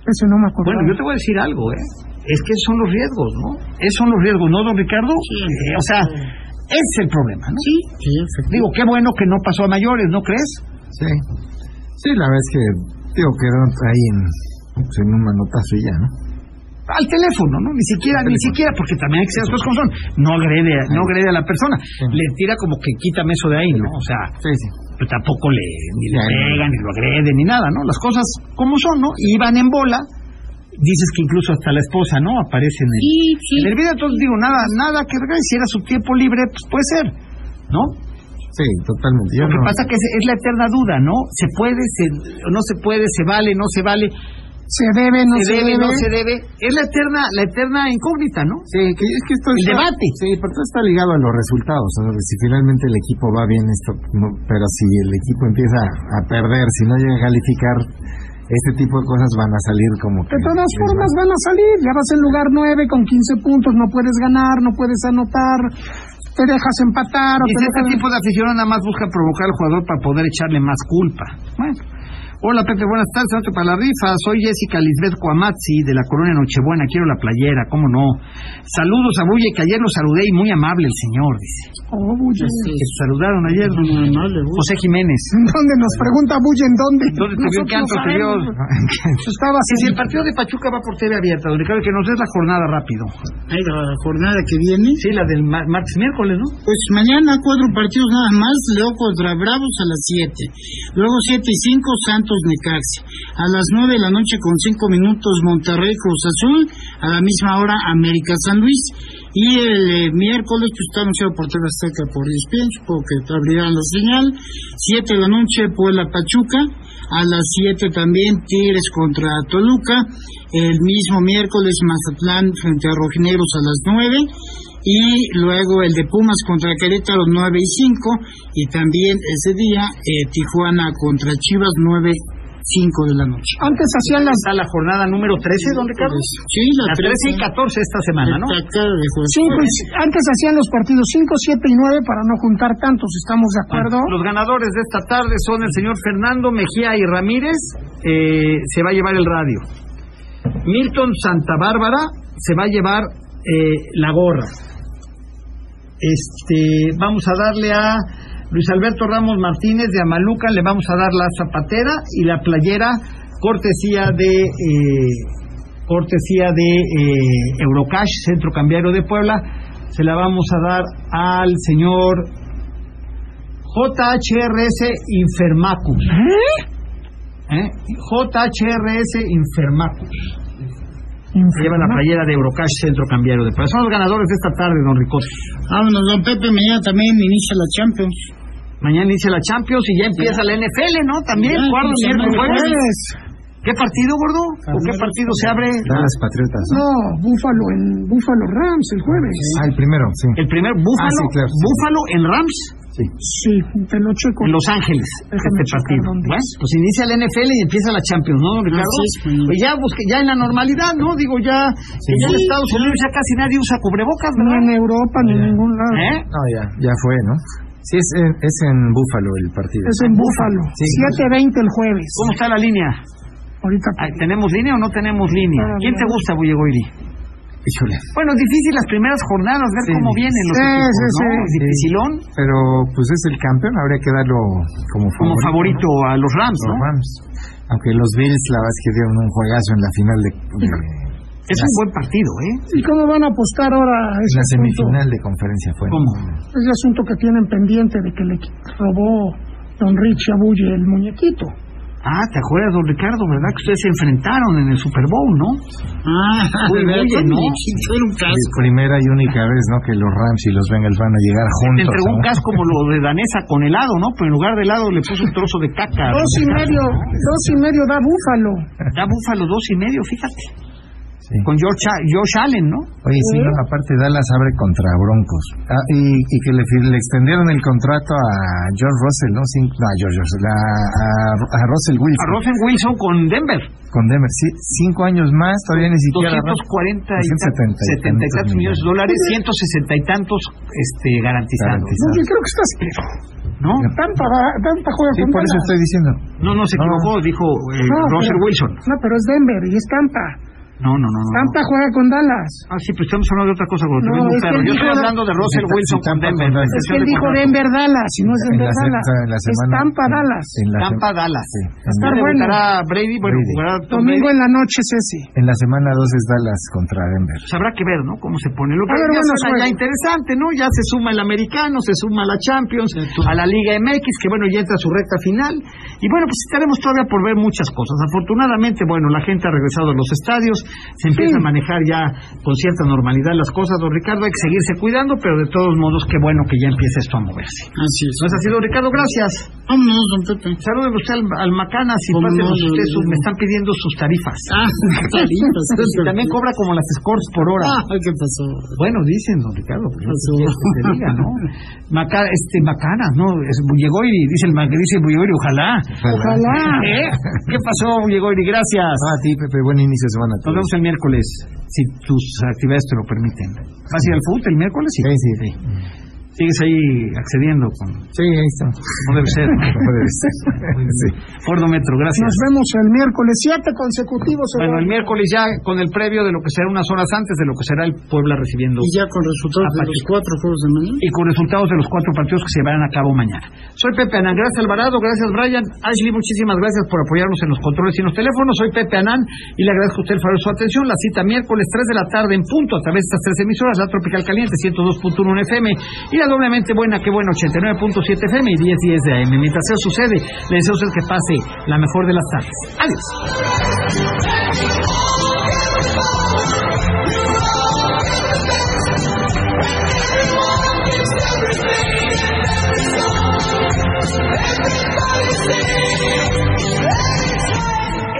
Speaker 2: Eso no me acuerdo.
Speaker 1: Bueno, yo te voy a decir algo, ¿eh? Es que esos son los riesgos, ¿no? Esos son los riesgos, ¿no, don Ricardo? Eh, o sea, ese es el problema, ¿no?
Speaker 3: Sí, sí.
Speaker 1: Digo, qué bueno que no pasó a mayores, ¿no crees?
Speaker 4: Sí. Sí, la verdad es que, digo, quedó ahí en, pues, en un manotazo y ya, ¿no?
Speaker 1: Al teléfono, ¿no? Ni siquiera, ni siquiera, porque también hay que ser las cosas como son. No agrede, no agrede a la persona. Le tira como que quítame eso de ahí, ¿no? O sea,
Speaker 4: Sí, sí.
Speaker 1: pues tampoco le, ni le pegan, ni lo agreden, ni nada, ¿no? Las cosas como son, ¿no? Y iban en bola. Dices que incluso hasta la esposa, ¿no? Aparece en el,
Speaker 3: Sí, sí.
Speaker 1: en el video. Entonces digo, nada, nada que regrese. Si era su tiempo libre, pues puede ser, ¿no?
Speaker 4: Sí, totalmente. Yo
Speaker 1: Lo que
Speaker 4: no-
Speaker 1: pasa que es, es la eterna duda, ¿no? Se puede, se, no se puede, se vale, no se vale,
Speaker 2: Se debe, no
Speaker 1: se,
Speaker 2: se,
Speaker 1: debe,
Speaker 2: debe.
Speaker 1: no se debe. Es la eterna, la eterna incógnita, ¿no?
Speaker 4: Sí, que es que esto
Speaker 1: El
Speaker 4: está-
Speaker 1: debate.
Speaker 4: Sí, pero todo está ligado a los resultados. o sea, si finalmente el equipo va bien, esto, no- pero si el equipo empieza a perder, si no llega a calificar, este tipo de cosas van a salir como que.
Speaker 2: De todas formas van a salir, ya vas en lugar 9 con 15 puntos, no puedes ganar, no puedes anotar, te dejas empatar o te
Speaker 1: Dice, este
Speaker 2: dejas...
Speaker 1: tipo de aficionado nada más busca provocar al jugador para poder echarle más culpa. Bueno. Hola Pepe, buenas tardes, saludos para la rifa. Soy Jessica Lisbeth Cuamazzi de la colonia Nochebuena, quiero la playera, ¿cómo no? Saludos a Bulle, que ayer lo saludé y muy amable el señor, dice.
Speaker 2: Oh, Bulle.
Speaker 1: Que te saludaron ayer, don
Speaker 3: Muy amable, Bulle.
Speaker 1: José Jiménez.
Speaker 2: ¿Dónde nos pregunta Bulle en dónde?
Speaker 1: ¿Dónde te vio? ¿Qué antro te vio?
Speaker 2: Estaba
Speaker 1: Que si el partido de Pachuca va por TV abierta, don Ricardo, que nos des la jornada rápido.
Speaker 3: Hay la jornada que viene.
Speaker 1: Sí, la del ma- martes miércoles, ¿no?
Speaker 3: Pues mañana cuatro partidos nada más, León contra Bravos a las 7. Luego 7 y 5, Santos Necaxi. A las 9 de la noche con 5 minutos, Monterrey Cruz Azul. A la misma hora, América San Luis. Y el eh, miércoles, que está anunciado por TV Azteca por ESPN, supongo que te abrirán la señal. 7 de la noche, Puebla Pachuca. A las 7 también, Tigres contra Toluca. El mismo miércoles, Mazatlán frente a Rojinegros a las 9. Y luego el de Pumas contra Querétaro 9 y 5 y también ese día eh, Tijuana contra Chivas 9 5 de la noche.
Speaker 2: Antes hacían las
Speaker 1: Está la jornada número 13, don Ricardo.
Speaker 3: Sí,
Speaker 1: La 13 y 14 esta semana, ¿no?
Speaker 2: cinco y- antes hacían los partidos 5, 7 y 9 para no juntar tantos, ¿estamos de acuerdo?
Speaker 1: Los ganadores de esta tarde son el señor Fernando Mejía y Ramírez, eh, se va a llevar el radio. Milton Santa Bárbara se va a llevar eh, la gorra. Este, vamos a darle a Luis Alberto Ramos Martínez de Amaluca, le vamos a dar la zapatera y la playera cortesía de eh, cortesía de eh, Eurocash, Centro Cambiario de Puebla. Se la vamos a dar al señor JHRS Infermacus. ¿Eh? JHRS Infermacus. Se lleva la playera de Eurocash Centro Cambiario de Puebla. Son los ganadores de esta tarde, don Ricote.
Speaker 3: Vámonos, don Pepe, mañana también inicia la Champions.
Speaker 1: Mañana inicia la Champions y ya empieza la NFL, ¿no? También, cuarto, miércoles,
Speaker 3: el
Speaker 1: jueves.
Speaker 2: Jueves.
Speaker 1: ¿Qué partido, gordo? ¿O qué partido se abre?
Speaker 4: Dallas Patriotas. ¿no?
Speaker 2: No, Búfalo en Búfalo Rams el jueves.
Speaker 4: Ah, el primero, sí.
Speaker 1: El primer Búfalo,
Speaker 4: Ah, sí, claro, sí.
Speaker 1: Búfalo en Rams,
Speaker 2: Sí, te lo checo.
Speaker 1: en Los Ángeles, este partido. Bueno,
Speaker 2: es.
Speaker 1: pues inicia la NFL y empieza la Champions, ¿no, Ricardo?
Speaker 3: Señor.
Speaker 1: Pues ya, pues que ya en la normalidad, ¿no? Digo, ya, en Estados Unidos ya casi nadie usa cubrebocas,
Speaker 2: Ni
Speaker 1: ¿verdad?
Speaker 2: en Europa ni en ningún lado.
Speaker 1: ¿Eh?
Speaker 4: No, ya, ya fue, ¿no? Sí, es en, es en Búfalo el partido.
Speaker 2: Es en Búfalo.
Speaker 4: Sí.
Speaker 2: 7.20 el jueves.
Speaker 1: ¿Cómo está la línea?
Speaker 2: Ahorita.
Speaker 1: ¿Tenemos línea o no tenemos línea? ¿Quién te gusta, Bullegoiri?
Speaker 4: Híjole.
Speaker 1: Bueno, es difícil las primeras jornadas, ver
Speaker 4: Sí.
Speaker 1: cómo vienen los
Speaker 2: Sí,
Speaker 1: equipos,
Speaker 2: sí,
Speaker 1: ¿no?
Speaker 2: sí.
Speaker 1: Es dificilón,
Speaker 4: Pero pues es el campeón, habría que darlo como favorito.
Speaker 1: como favorito a los Rams,
Speaker 4: Los
Speaker 1: ¿no?
Speaker 4: Rams. Aunque los Bills, la verdad es que dieron un juegazo en la final de, de-
Speaker 1: Es un buen partido, ¿eh?
Speaker 2: ¿Y cómo van a apostar ahora a ese
Speaker 4: la
Speaker 2: asunto?
Speaker 4: semifinal de conferencia fue.
Speaker 1: ¿Cómo?
Speaker 2: Ese asunto que tienen pendiente de que le robó Don Rich Abulle el muñequito.
Speaker 1: Ah, ¿te acuerdas, don Ricardo, verdad? Que ustedes se enfrentaron en el Super Bowl, ¿no?
Speaker 3: Ah,
Speaker 1: Uy,
Speaker 3: ¿verdad?
Speaker 1: oye, ¿no?
Speaker 3: Era un casco.
Speaker 4: primera y única vez, ¿no? Que los Rams y los Bengals van a llegar
Speaker 1: Te
Speaker 4: juntos.
Speaker 1: entregó un
Speaker 4: ¿no?
Speaker 1: casco como lo de Danesa con helado, ¿no? Pero en lugar de helado le puso un trozo de caca.
Speaker 2: Dos y medio, dos y medio da Búfalo.
Speaker 1: Da Búfalo dos y medio, fíjate.
Speaker 4: Sí.
Speaker 1: Con George, A- Josh Allen, ¿no?
Speaker 4: Oye, sí, no, aparte Dallas abre contra Broncos. Ah, y, y que le, le extendieron el contrato a George Russell, ¿no? Cin- no, a George Russell, a, a- a Russell
Speaker 1: A
Speaker 4: Wilson.
Speaker 1: Rosen Wilson con Denver.
Speaker 4: Con Denver, sí, cinco años más, todavía ni siquiera.
Speaker 1: 240 y
Speaker 4: 270 y
Speaker 1: 70 y tantos
Speaker 4: tantos
Speaker 1: millones de dólares, 160 y tantos este, garantizados.
Speaker 4: Garantizado.
Speaker 2: No, yo creo que estás
Speaker 1: ¿No?
Speaker 2: Tanta, tanta juega
Speaker 4: Sí,
Speaker 2: con
Speaker 4: por eso estoy diciendo.
Speaker 1: No, no se
Speaker 4: No.
Speaker 1: equivocó, dijo eh,
Speaker 2: No,
Speaker 1: Russell
Speaker 2: pero-
Speaker 1: Wilson.
Speaker 2: No, pero es Denver y es Tampa.
Speaker 1: No, no, no.
Speaker 2: Tampa juega con Dallas.
Speaker 1: Ah, sí, pero estamos hablando de otra cosa. Como
Speaker 2: No, es que
Speaker 1: Yo estoy hablando de Russell Wilson con
Speaker 4: Tampa
Speaker 1: Denver.
Speaker 4: con Dallas.
Speaker 2: Es que él dijo. Denver Dallas y no es
Speaker 4: En
Speaker 2: Denver Dallas.
Speaker 4: en la
Speaker 2: Es. Tampa
Speaker 4: en-
Speaker 2: Dallas.
Speaker 4: en la
Speaker 1: Tampa
Speaker 4: se-
Speaker 1: Dallas.
Speaker 4: sí,
Speaker 2: Está
Speaker 1: ¿Ya
Speaker 4: en,
Speaker 2: bueno.
Speaker 1: Brady? Bueno,
Speaker 4: Brady.
Speaker 1: jugará Tom
Speaker 2: Domingo
Speaker 1: Brady.
Speaker 2: en la noche es ese.
Speaker 4: en la semana 2 es Dallas contra Denver.
Speaker 1: Pues habrá que ver, ¿no? Cómo se pone. Lo que ya interesante, ¿no? Ya se suma el americano, se suma la Champions, a la Liga MX, que bueno, ya entra a su recta final. Y bueno, pues estaremos todavía por ver muchas cosas. Afortunadamente, bueno, la gente ha regresado a los estadios, se empieza a manejar ya con cierta normalidad las cosas, don Ricardo. Hay que seguirse cuidando, pero de todos modos, qué bueno que ya empiece esto a moverse.
Speaker 3: Así es.
Speaker 1: ¿No es así, don Ricardo? Gracias.
Speaker 3: Vámonos, don Pepe.
Speaker 1: Saluden usted al, al Macana, si
Speaker 3: ¿Cómo
Speaker 1: pásenos
Speaker 3: no?
Speaker 1: usted sus- me están pidiendo sus tarifas.
Speaker 3: Ah, taritas.
Speaker 1: Y también cobra como las scores por hora.
Speaker 3: Ah, ¿qué pasó?
Speaker 1: Bueno, dicen, don Ricardo,
Speaker 3: Pasó.
Speaker 1: sé qué te diga, ¿no? Maca, este, Macana, ¿no? Es Bullegoiri, dice el Ma- dice Bullegoiri, ojalá.
Speaker 2: Ojalá.
Speaker 1: ¿Eh? ¿Qué pasó, Bullegoiri? Gracias.
Speaker 4: Ah, a ti, Pepe, buen inicio de semana.
Speaker 1: Vemos el miércoles, si tus actividades te lo permiten. ¿Vas a ir al fútbol el miércoles?
Speaker 4: Sí, sí, sí.
Speaker 1: Sigues ahí accediendo con...
Speaker 4: Sí, ahí está.
Speaker 1: Como debe ser. ¿no?
Speaker 4: Puede ser. Sí.
Speaker 1: Metro, gracias.
Speaker 2: Nos vemos el miércoles, siete consecutivos.
Speaker 1: Bueno, el miércoles ya con el previo de lo que será unas horas antes de lo que será el Puebla recibiendo
Speaker 3: Y ya con resultados de los cuatro juegos de mañana.
Speaker 1: y con resultados de los cuatro partidos que se llevarán a cabo mañana. Soy Pepe Anán, gracias Alvarado, gracias Brian, Ashley, muchísimas gracias por apoyarnos en los controles y en los teléfonos. Soy Pepe Anán y le agradezco a usted el favor de su atención. La cita miércoles 3 de la tarde en punto a través de estas tres emisoras, la Tropical Caliente 102.1 FM y la doblemente buena, que buena 89.7 FM y 10 10 de AM. Mientras eso sucede, le deseo a usted que pase la mejor de las tardes. Adiós.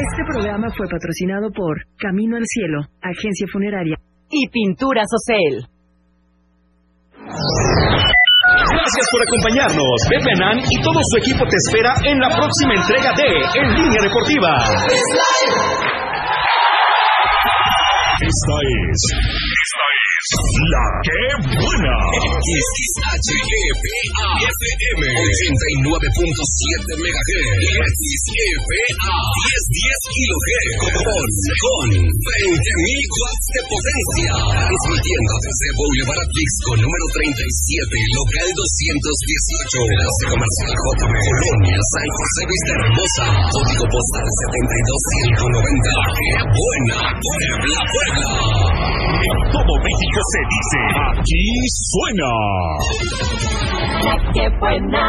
Speaker 8: Este programa fue patrocinado por Camino al Cielo, agencia funeraria.
Speaker 7: y Pinturas Ocel.
Speaker 5: Gracias por acompañarnos. Pepe Nan y todo su equipo te espera en la próxima entrega de En Línea Deportiva.
Speaker 6: Esta es. Esta es. La que buena.
Speaker 7: XHEPA FM 89.7 MHz XEPA 1010 kHz con, con 20.000 watts de potencia. Transmitiendo desde Boulevard Atlixco número 37 local 218 Enlace Comercial JM Colonia San José Vista Hermosa. Código postal 72190 ¡Qué buena! Puebla, Puebla.
Speaker 6: En todo México se dice. Aquí suena.
Speaker 9: La que buena.